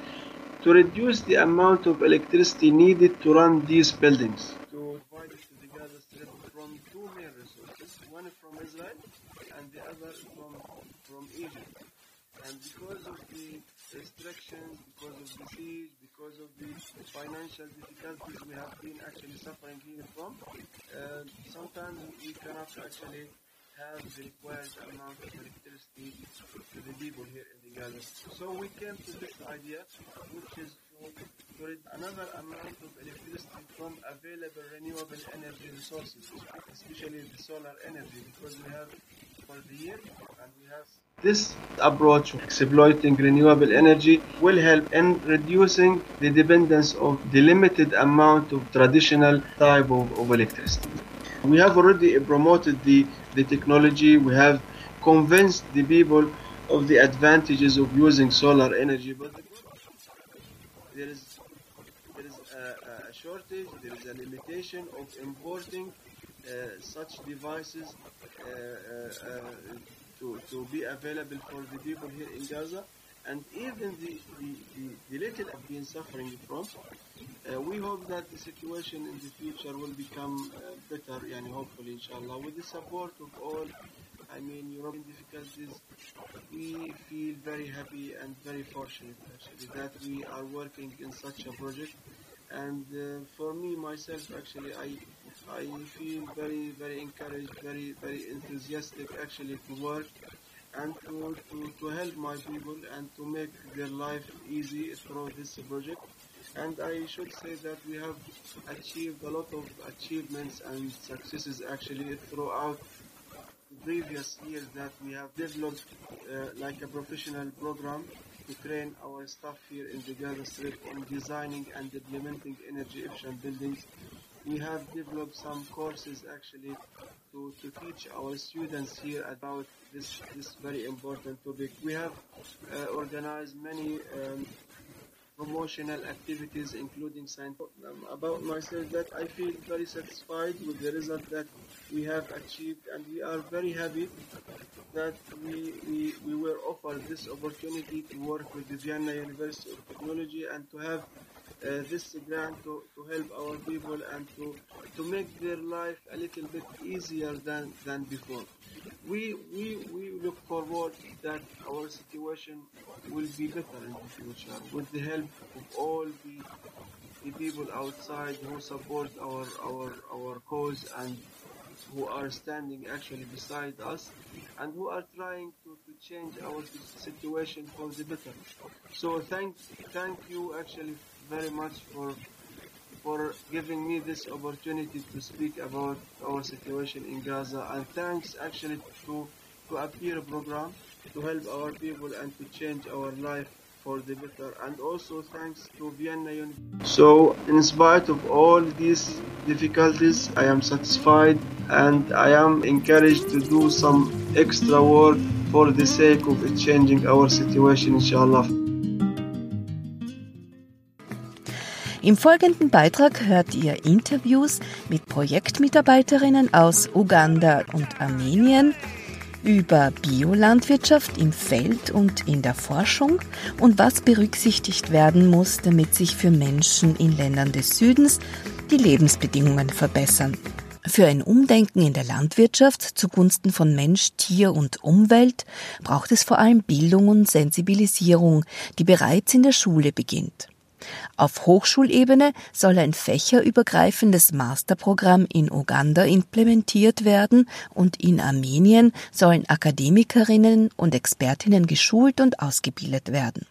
Speaker 8: to reduce the amount of electricity needed to run these buildings. To provide it to the Gaza Strip from two main resources, one from Israel and the other from, from Egypt. And because of the restrictions, because of the siege, because of the financial difficulties we have been actually suffering here from, uh, sometimes we cannot actually have the required amount of electricity to the people here in the Gaza. So we came to this idea, which is another amount of electricity from available renewable energy resources, especially the solar energy, because we have for the year and we have this approach of exploiting renewable energy will help in reducing the dependence of the limited amount of traditional type of, of electricity. We have already promoted the, the technology, we have convinced the people of the advantages of using solar energy, but there is, there is a, a shortage, there is a limitation of importing uh, such devices uh, uh, to, to be available for the people here in Gaza and even the, the, the, the little have been suffering from uh, we hope that the situation in the future will become uh, better, yani hopefully, inshallah. With the support of all, I mean, European difficulties, we feel very happy and very fortunate, actually, that we are working in such a project. And uh, for me, myself, actually, I, I feel very, very encouraged, very, very enthusiastic, actually, to work and to, to, to help my people and to make their life easy through this project. And I should say that we have achieved a lot of achievements and successes actually throughout previous years that we have developed uh, like a professional program to train our staff here in the Gaza Strip on designing and implementing energy efficient buildings. We have developed some courses actually to, to teach our students here about this, this very important topic. We have uh, organized many um, promotional activities, including science. Um, about myself, that I feel very satisfied with the result that we have achieved, and we are very happy that we, we, we were offered this opportunity to work with the Vienna University of Technology and to have uh, this grant to, to help our people and to, to make their life a little bit easier than, than before. We, we, we look forward that our situation will be better in the future with the help of all the, the people outside who support our, our, our cause and who are standing actually beside us and who are trying to, to change our situation for the better. So thank, thank you actually very much for for giving me this opportunity to speak about our situation in Gaza and thanks actually to to appear program to help our people and to change our life for the better and also thanks to Vienna University. So in spite of all these difficulties I am satisfied and I am encouraged to do some extra work for the sake of changing our situation inshallah.
Speaker 1: Im folgenden Beitrag hört ihr Interviews mit Projektmitarbeiterinnen aus Uganda und Armenien über Biolandwirtschaft im Feld und in der Forschung und was berücksichtigt werden muss, damit sich für Menschen in Ländern des Südens die Lebensbedingungen verbessern. Für ein Umdenken in der Landwirtschaft zugunsten von Mensch, Tier und Umwelt braucht es vor allem Bildung und Sensibilisierung, die bereits in der Schule beginnt. Auf Hochschulebene soll ein fächerübergreifendes Masterprogramm in Uganda implementiert werden und in Armenien sollen Akademikerinnen und Expertinnen geschult und ausgebildet werden.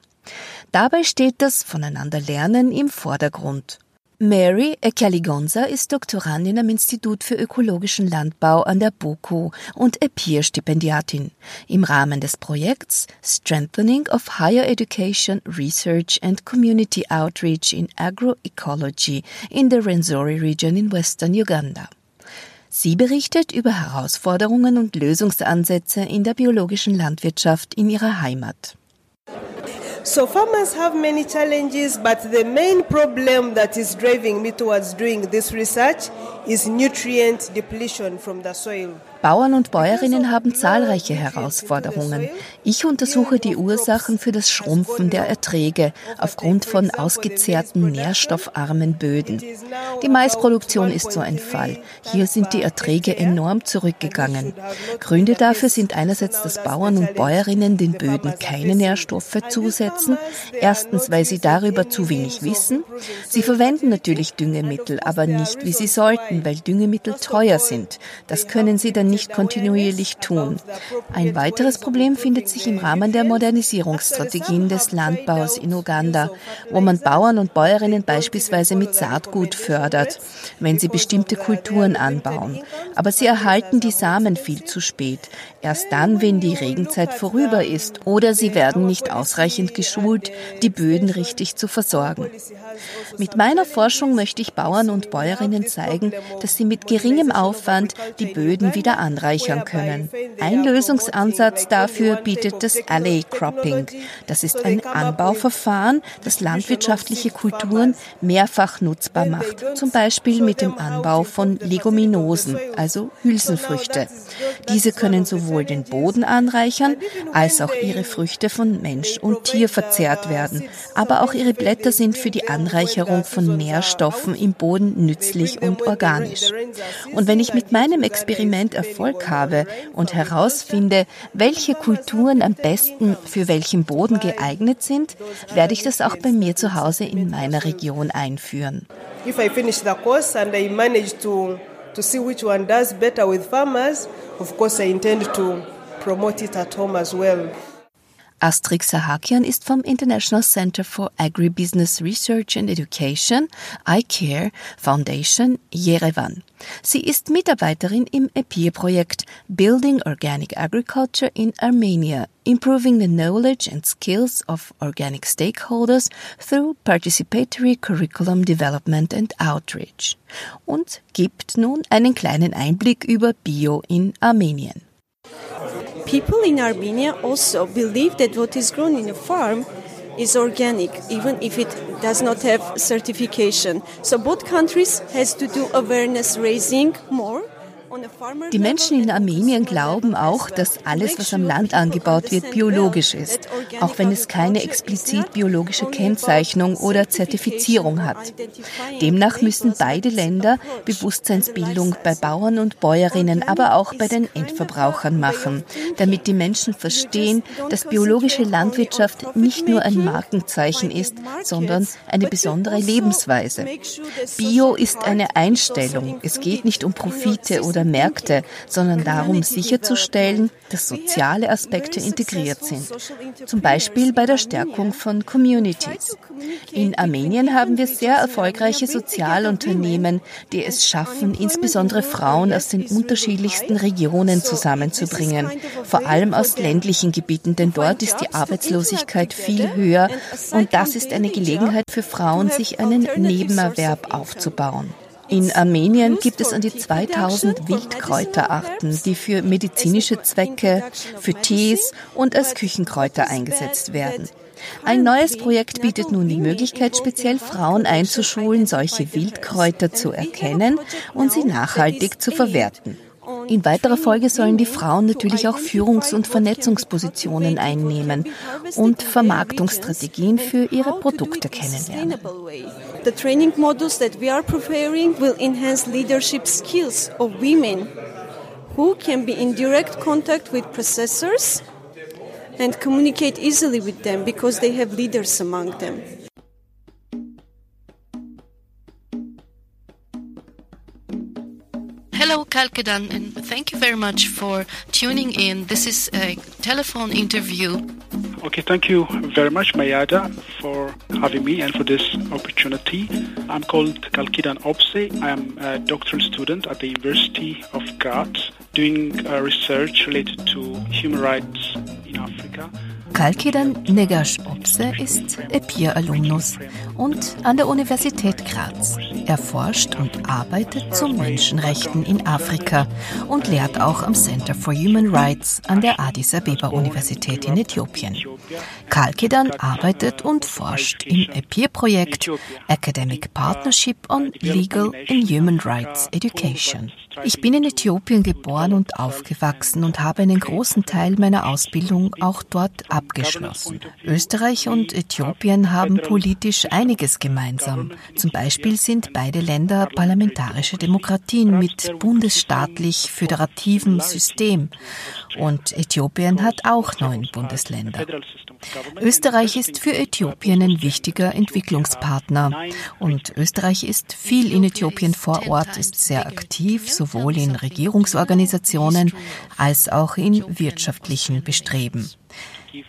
Speaker 1: Dabei steht das Voneinanderlernen im Vordergrund. Mary Ekaligonza ist Doktorandin am Institut für ökologischen Landbau an der BOKU und EPIR-Stipendiatin im Rahmen des Projekts Strengthening of Higher Education, Research and Community Outreach in Agroecology in the Renzori Region in Western Uganda. Sie berichtet über Herausforderungen und Lösungsansätze in der biologischen Landwirtschaft in ihrer Heimat.
Speaker 9: So farmers have many challenges, but the main problem that is driving me towards doing this research is nutrient depletion from the soil.
Speaker 1: Bauern und Bäuerinnen haben zahlreiche Herausforderungen. Ich untersuche die Ursachen für das Schrumpfen der Erträge aufgrund von ausgezehrten, nährstoffarmen Böden. Die Maisproduktion ist so ein Fall. Hier sind die Erträge enorm zurückgegangen. Gründe dafür sind einerseits, dass Bauern und Bäuerinnen den Böden keine Nährstoffe zusetzen. Erstens, weil sie darüber zu wenig wissen. Sie verwenden natürlich Düngemittel, aber nicht wie sie sollten, weil Düngemittel teuer sind. Das können sie dann nicht kontinuierlich tun. Ein weiteres Problem findet sich im Rahmen der Modernisierungsstrategien des Landbaus in Uganda, wo man Bauern und Bäuerinnen beispielsweise mit Saatgut fördert, wenn sie bestimmte Kulturen anbauen. Aber sie erhalten die Samen viel zu spät, erst dann, wenn die Regenzeit vorüber ist, oder sie werden nicht ausreichend geschult, die Böden richtig zu versorgen. Mit meiner Forschung möchte ich Bauern und Bäuerinnen zeigen, dass sie mit geringem Aufwand die Böden wieder anreichern können. Ein Lösungsansatz dafür bietet das Alley Cropping. Das ist ein Anbauverfahren, das landwirtschaftliche Kulturen mehrfach nutzbar macht, zum Beispiel mit dem Anbau von Leguminosen, also Hülsenfrüchte. Diese können sowohl den Boden anreichern, als auch ihre Früchte von Mensch und Tier verzehrt werden. Aber auch ihre Blätter sind für die Anreicherung von Nährstoffen im Boden nützlich und organisch. Und wenn ich mit meinem Experiment Erfolg habe und herausfinde, welche Kulturen am besten für welchen Boden geeignet sind, werde ich das auch bei mir zu Hause in meiner Region einführen. If I finish the course and I manage to, to see which one does better with farmers, of course I intend to promote it at home as well. Astrid Sahakian ist vom International Center for Agribusiness Research and Education, iCare Foundation, Yerevan. Sie ist Mitarbeiterin im EPIR-Projekt Building Organic Agriculture in Armenia, Improving the Knowledge and Skills of Organic Stakeholders through Participatory Curriculum Development and Outreach und gibt nun einen kleinen Einblick über Bio in Armenien.
Speaker 10: People in Armenia also believe that what is grown in a farm is organic, even if it does not have certification. So both countries has to do awareness raising more.
Speaker 1: Die Menschen in Armenien glauben auch, dass alles, was am Land angebaut wird, biologisch ist, auch wenn es keine explizit biologische Kennzeichnung oder Zertifizierung hat. Demnach müssen beide Länder Bewusstseinsbildung bei Bauern und Bäuerinnen, aber auch bei den Endverbrauchern machen, damit die Menschen verstehen, dass biologische Landwirtschaft nicht nur ein Markenzeichen ist, sondern eine besondere Lebensweise. Bio ist eine Einstellung. Es geht nicht um Profite oder oder Märkte, sondern darum sicherzustellen, dass soziale Aspekte integriert sind. Zum Beispiel bei der Stärkung von Communities. In Armenien haben wir sehr erfolgreiche Sozialunternehmen, die es schaffen, insbesondere Frauen aus den unterschiedlichsten Regionen zusammenzubringen, vor allem aus ländlichen Gebieten, denn dort ist die Arbeitslosigkeit viel höher und das ist eine Gelegenheit für Frauen, sich einen Nebenerwerb aufzubauen. In Armenien gibt es an die 2000 Wildkräuterarten, die für medizinische Zwecke, für Tees und als Küchenkräuter eingesetzt werden. Ein neues Projekt bietet nun die Möglichkeit, speziell Frauen einzuschulen, solche Wildkräuter zu erkennen und sie nachhaltig zu verwerten. In weiterer Folge sollen die Frauen natürlich auch Führungs- und Vernetzungspositionen einnehmen und Vermarktungsstrategien für ihre Produkte kennenlernen.
Speaker 10: The training modules that we are preparing leadership skills of women who can be in direct contact with processors and communicate easily with them because they have leaders among them.
Speaker 11: Hello, Kalkedan, and thank you very much for tuning in. This is a telephone interview.
Speaker 12: Okay, thank you very much, Mayada, for having me and for this opportunity. I'm called Kalkidan Opse. I am a doctoral student at the University of Graz doing uh, research related to human rights in Africa.
Speaker 1: Kalkidan Negash Opse ist EPIR-Alumnus und an der Universität Graz. Er forscht und arbeitet zu Menschenrechten in Afrika und lehrt auch am Center for Human Rights an der Addis Abeba Universität in Äthiopien. Kalkidan arbeitet und forscht im EPIR-Projekt Academic Partnership on Legal and Human Rights Education. Ich bin in Äthiopien geboren und aufgewachsen und habe einen großen Teil meiner Ausbildung auch dort abgeschlossen. Österreich und Äthiopien haben politisch einiges gemeinsam. Zum Beispiel sind beide Länder parlamentarische Demokratien mit bundesstaatlich föderativem System. Und Äthiopien hat auch neun Bundesländer. Österreich ist für Äthiopien ein wichtiger Entwicklungspartner. Und Österreich ist viel in Äthiopien vor Ort, ist sehr aktiv, sowohl in Regierungsorganisationen als auch in wirtschaftlichen Bestreben.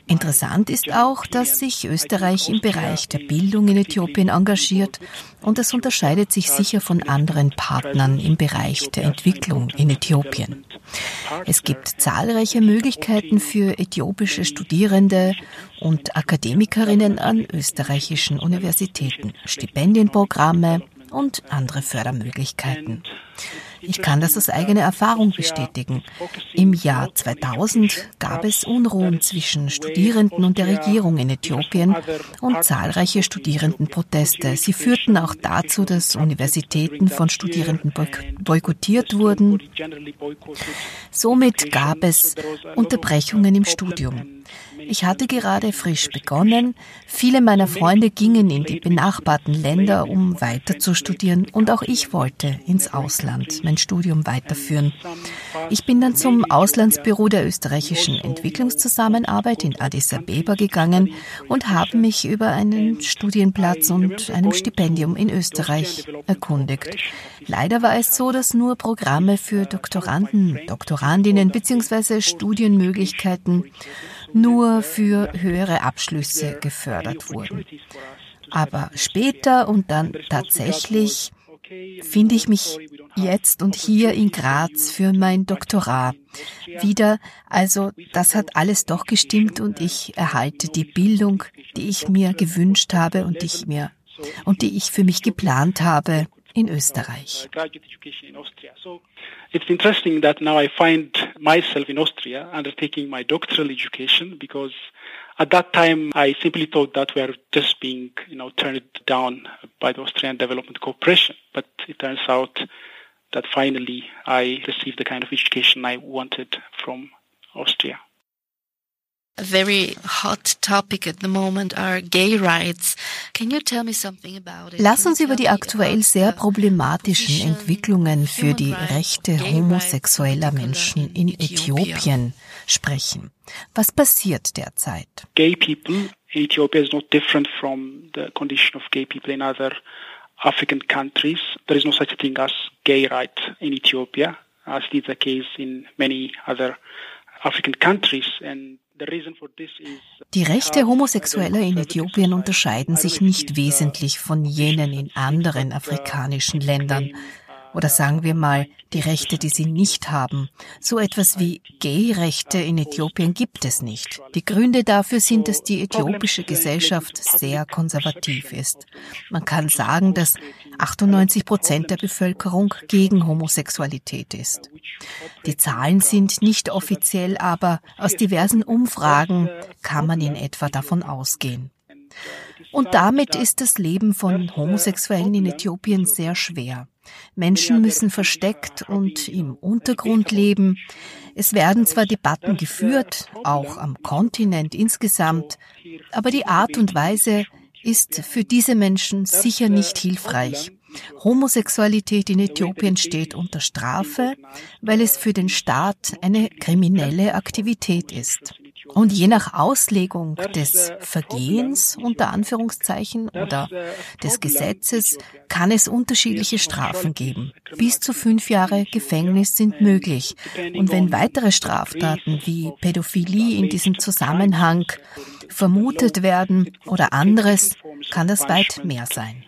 Speaker 1: Interessant ist auch, dass sich Österreich im Bereich der Bildung in Äthiopien engagiert und das unterscheidet sich sicher von anderen Partnern im Bereich der Entwicklung in Äthiopien. Es gibt zahlreiche Möglichkeiten für äthiopische Studierende und Akademikerinnen an österreichischen Universitäten, Stipendienprogramme und andere Fördermöglichkeiten. Ich kann das aus eigener Erfahrung bestätigen. Im Jahr 2000 gab es Unruhen zwischen Studierenden und der Regierung in Äthiopien und zahlreiche Studierendenproteste. Sie führten auch dazu, dass Universitäten von Studierenden boykottiert wurden. Somit gab es Unterbrechungen im Studium. Ich hatte gerade frisch begonnen. Viele meiner Freunde gingen in die benachbarten Länder, um weiter zu studieren und auch ich wollte ins Ausland mein Studium weiterführen. Ich bin dann zum Auslandsbüro der österreichischen Entwicklungszusammenarbeit in Addis Abeba gegangen und habe mich über einen Studienplatz und einem Stipendium in Österreich erkundigt. Leider war es so, dass nur Programme für Doktoranden, Doktorandinnen bzw. Studienmöglichkeiten nur für höhere Abschlüsse gefördert wurden. Aber später und dann tatsächlich finde ich mich jetzt und hier in Graz für mein Doktorat wieder. Also das hat alles doch gestimmt und ich erhalte die Bildung, die ich mir gewünscht habe und die ich mir und die ich für mich geplant habe in Österreich.
Speaker 12: It's interesting that now I find myself in Austria undertaking my doctoral education because at that time I simply thought that we are just being, you know, turned down by the Austrian Development Corporation. But it turns out that finally I received the kind of education I wanted from Austria.
Speaker 11: A very hot topic at the moment are gay rights. Can you tell me something about it?
Speaker 1: Lass uns über die aktuell sehr problematischen Entwicklungen für die Rechte homosexueller Menschen in Äthiopien sprechen. Was passiert derzeit?
Speaker 12: Gay people in Ethiopia is not different from the condition of gay people in other African countries. There is no such thing as gay right in Ethiopia, as is the case in many other African countries. And
Speaker 1: die Rechte Homosexueller in Äthiopien unterscheiden sich nicht wesentlich von jenen in anderen afrikanischen Ländern oder sagen wir mal die Rechte, die sie nicht haben. So etwas wie Gay-Rechte in Äthiopien gibt es nicht. Die Gründe dafür sind, dass die äthiopische Gesellschaft sehr konservativ ist. Man kann sagen, dass 98 Prozent der Bevölkerung gegen Homosexualität ist. Die Zahlen sind nicht offiziell, aber aus diversen Umfragen kann man in etwa davon ausgehen. Und damit ist das Leben von Homosexuellen in Äthiopien sehr schwer.
Speaker 12: Menschen müssen versteckt und im Untergrund leben. Es werden zwar Debatten geführt, auch am Kontinent insgesamt, aber die Art und Weise ist für diese Menschen sicher nicht hilfreich. Homosexualität in Äthiopien steht unter Strafe, weil es für den Staat eine kriminelle Aktivität ist. Und je nach Auslegung des Vergehens unter Anführungszeichen oder des Gesetzes kann es unterschiedliche Strafen geben. Bis zu fünf Jahre Gefängnis sind möglich. Und wenn weitere Straftaten wie Pädophilie in diesem Zusammenhang vermutet werden oder anderes, kann das weit mehr sein.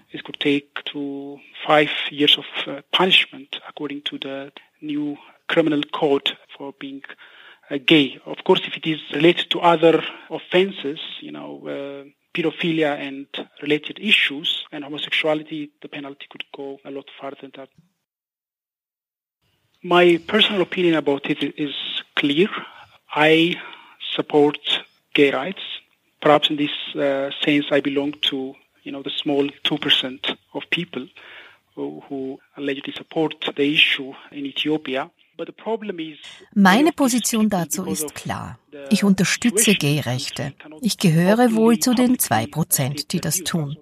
Speaker 12: Uh, criminal code for being gay. Of course, if it is related to other offenses, you know, uh, pedophilia and related issues and homosexuality, the penalty could go a lot further than that. My personal opinion about it is clear. I support gay rights. Perhaps in this uh, sense, I belong to, you know, the small 2% of people who allegedly support the issue in Ethiopia. Meine Position dazu ist klar. Ich unterstütze Gay-Rechte. Ich gehöre wohl zu den zwei Prozent, die das tun.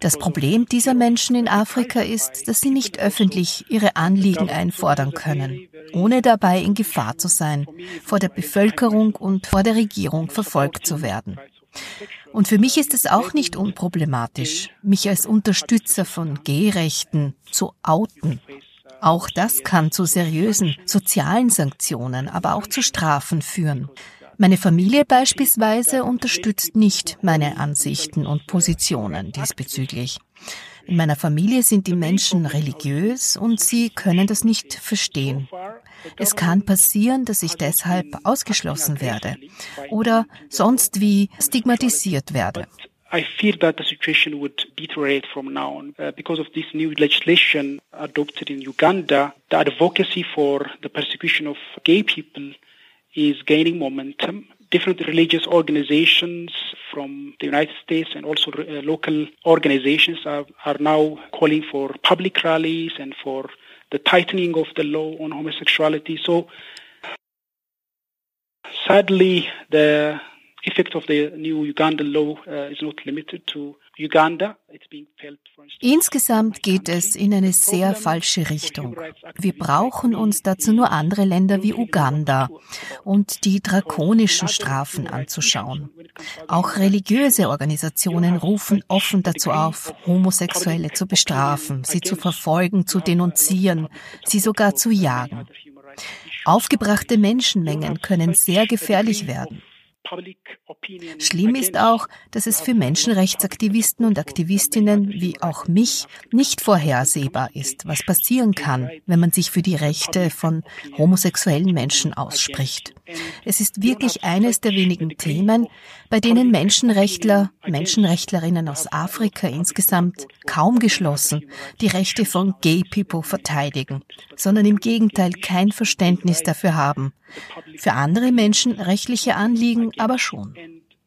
Speaker 12: Das Problem dieser Menschen in Afrika ist, dass sie nicht öffentlich ihre Anliegen einfordern können, ohne dabei in Gefahr zu sein, vor der Bevölkerung und vor der Regierung verfolgt zu werden. Und für mich ist es auch nicht unproblematisch, mich als Unterstützer von Gehrechten zu outen. Auch das kann zu seriösen sozialen Sanktionen, aber auch zu Strafen führen. Meine Familie beispielsweise unterstützt nicht meine Ansichten und Positionen diesbezüglich. In meiner Familie sind die Menschen religiös und sie können das nicht verstehen. Es kann passieren, dass ich deshalb ausgeschlossen werde oder sonst wie stigmatisiert werde. I fear that the situation would deteriorate from now on uh, because of this new legislation adopted in Uganda. The advocacy for the persecution of gay people is gaining momentum. Different religious organizations from the United States and also uh, local organizations are, are now calling for public rallies and for the tightening of the law on homosexuality. So sadly, the effect of the new Ugandan law uh, is not limited to Uganda. It's being felt Insgesamt geht es in eine sehr falsche Richtung. Wir brauchen uns dazu nur andere Länder wie Uganda und die drakonischen Strafen anzuschauen. Auch religiöse Organisationen rufen offen dazu auf, Homosexuelle zu bestrafen, sie zu verfolgen, zu denunzieren, sie sogar zu jagen. Aufgebrachte Menschenmengen können sehr gefährlich werden. Schlimm ist auch, dass es für Menschenrechtsaktivisten und Aktivistinnen wie auch mich nicht vorhersehbar ist, was passieren kann, wenn man sich für die Rechte von homosexuellen Menschen ausspricht. Es ist wirklich eines der wenigen Themen, bei denen Menschenrechtler, Menschenrechtlerinnen aus Afrika insgesamt kaum geschlossen die Rechte von Gay People verteidigen, sondern im Gegenteil kein Verständnis dafür haben. Für andere Menschen rechtliche Anliegen aber schon.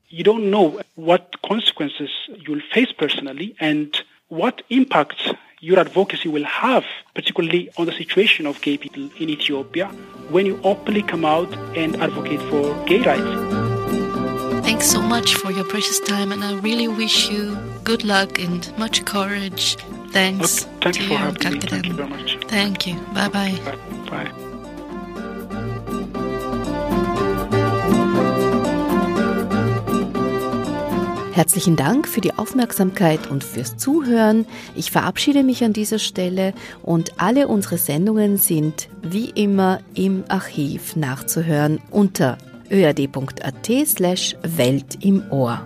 Speaker 12: You don't know what consequences you'll face personally and what impact your advocacy will have, particularly on the situation of gay people in Ethiopia, when you openly come out and advocate for gay rights.
Speaker 11: Thanks so much for your precious time, and I really wish you good luck and much courage. Thanks.
Speaker 1: Okay, thank you for having me. Thank you very much.
Speaker 11: Thank you. Bye bye.
Speaker 1: Bye. bye.
Speaker 12: Herzlichen Dank für die Aufmerksamkeit und fürs Zuhören. Ich verabschiede mich an dieser Stelle und alle unsere Sendungen sind wie immer im Archiv nachzuhören unter öad.at slash Welt im Ohr.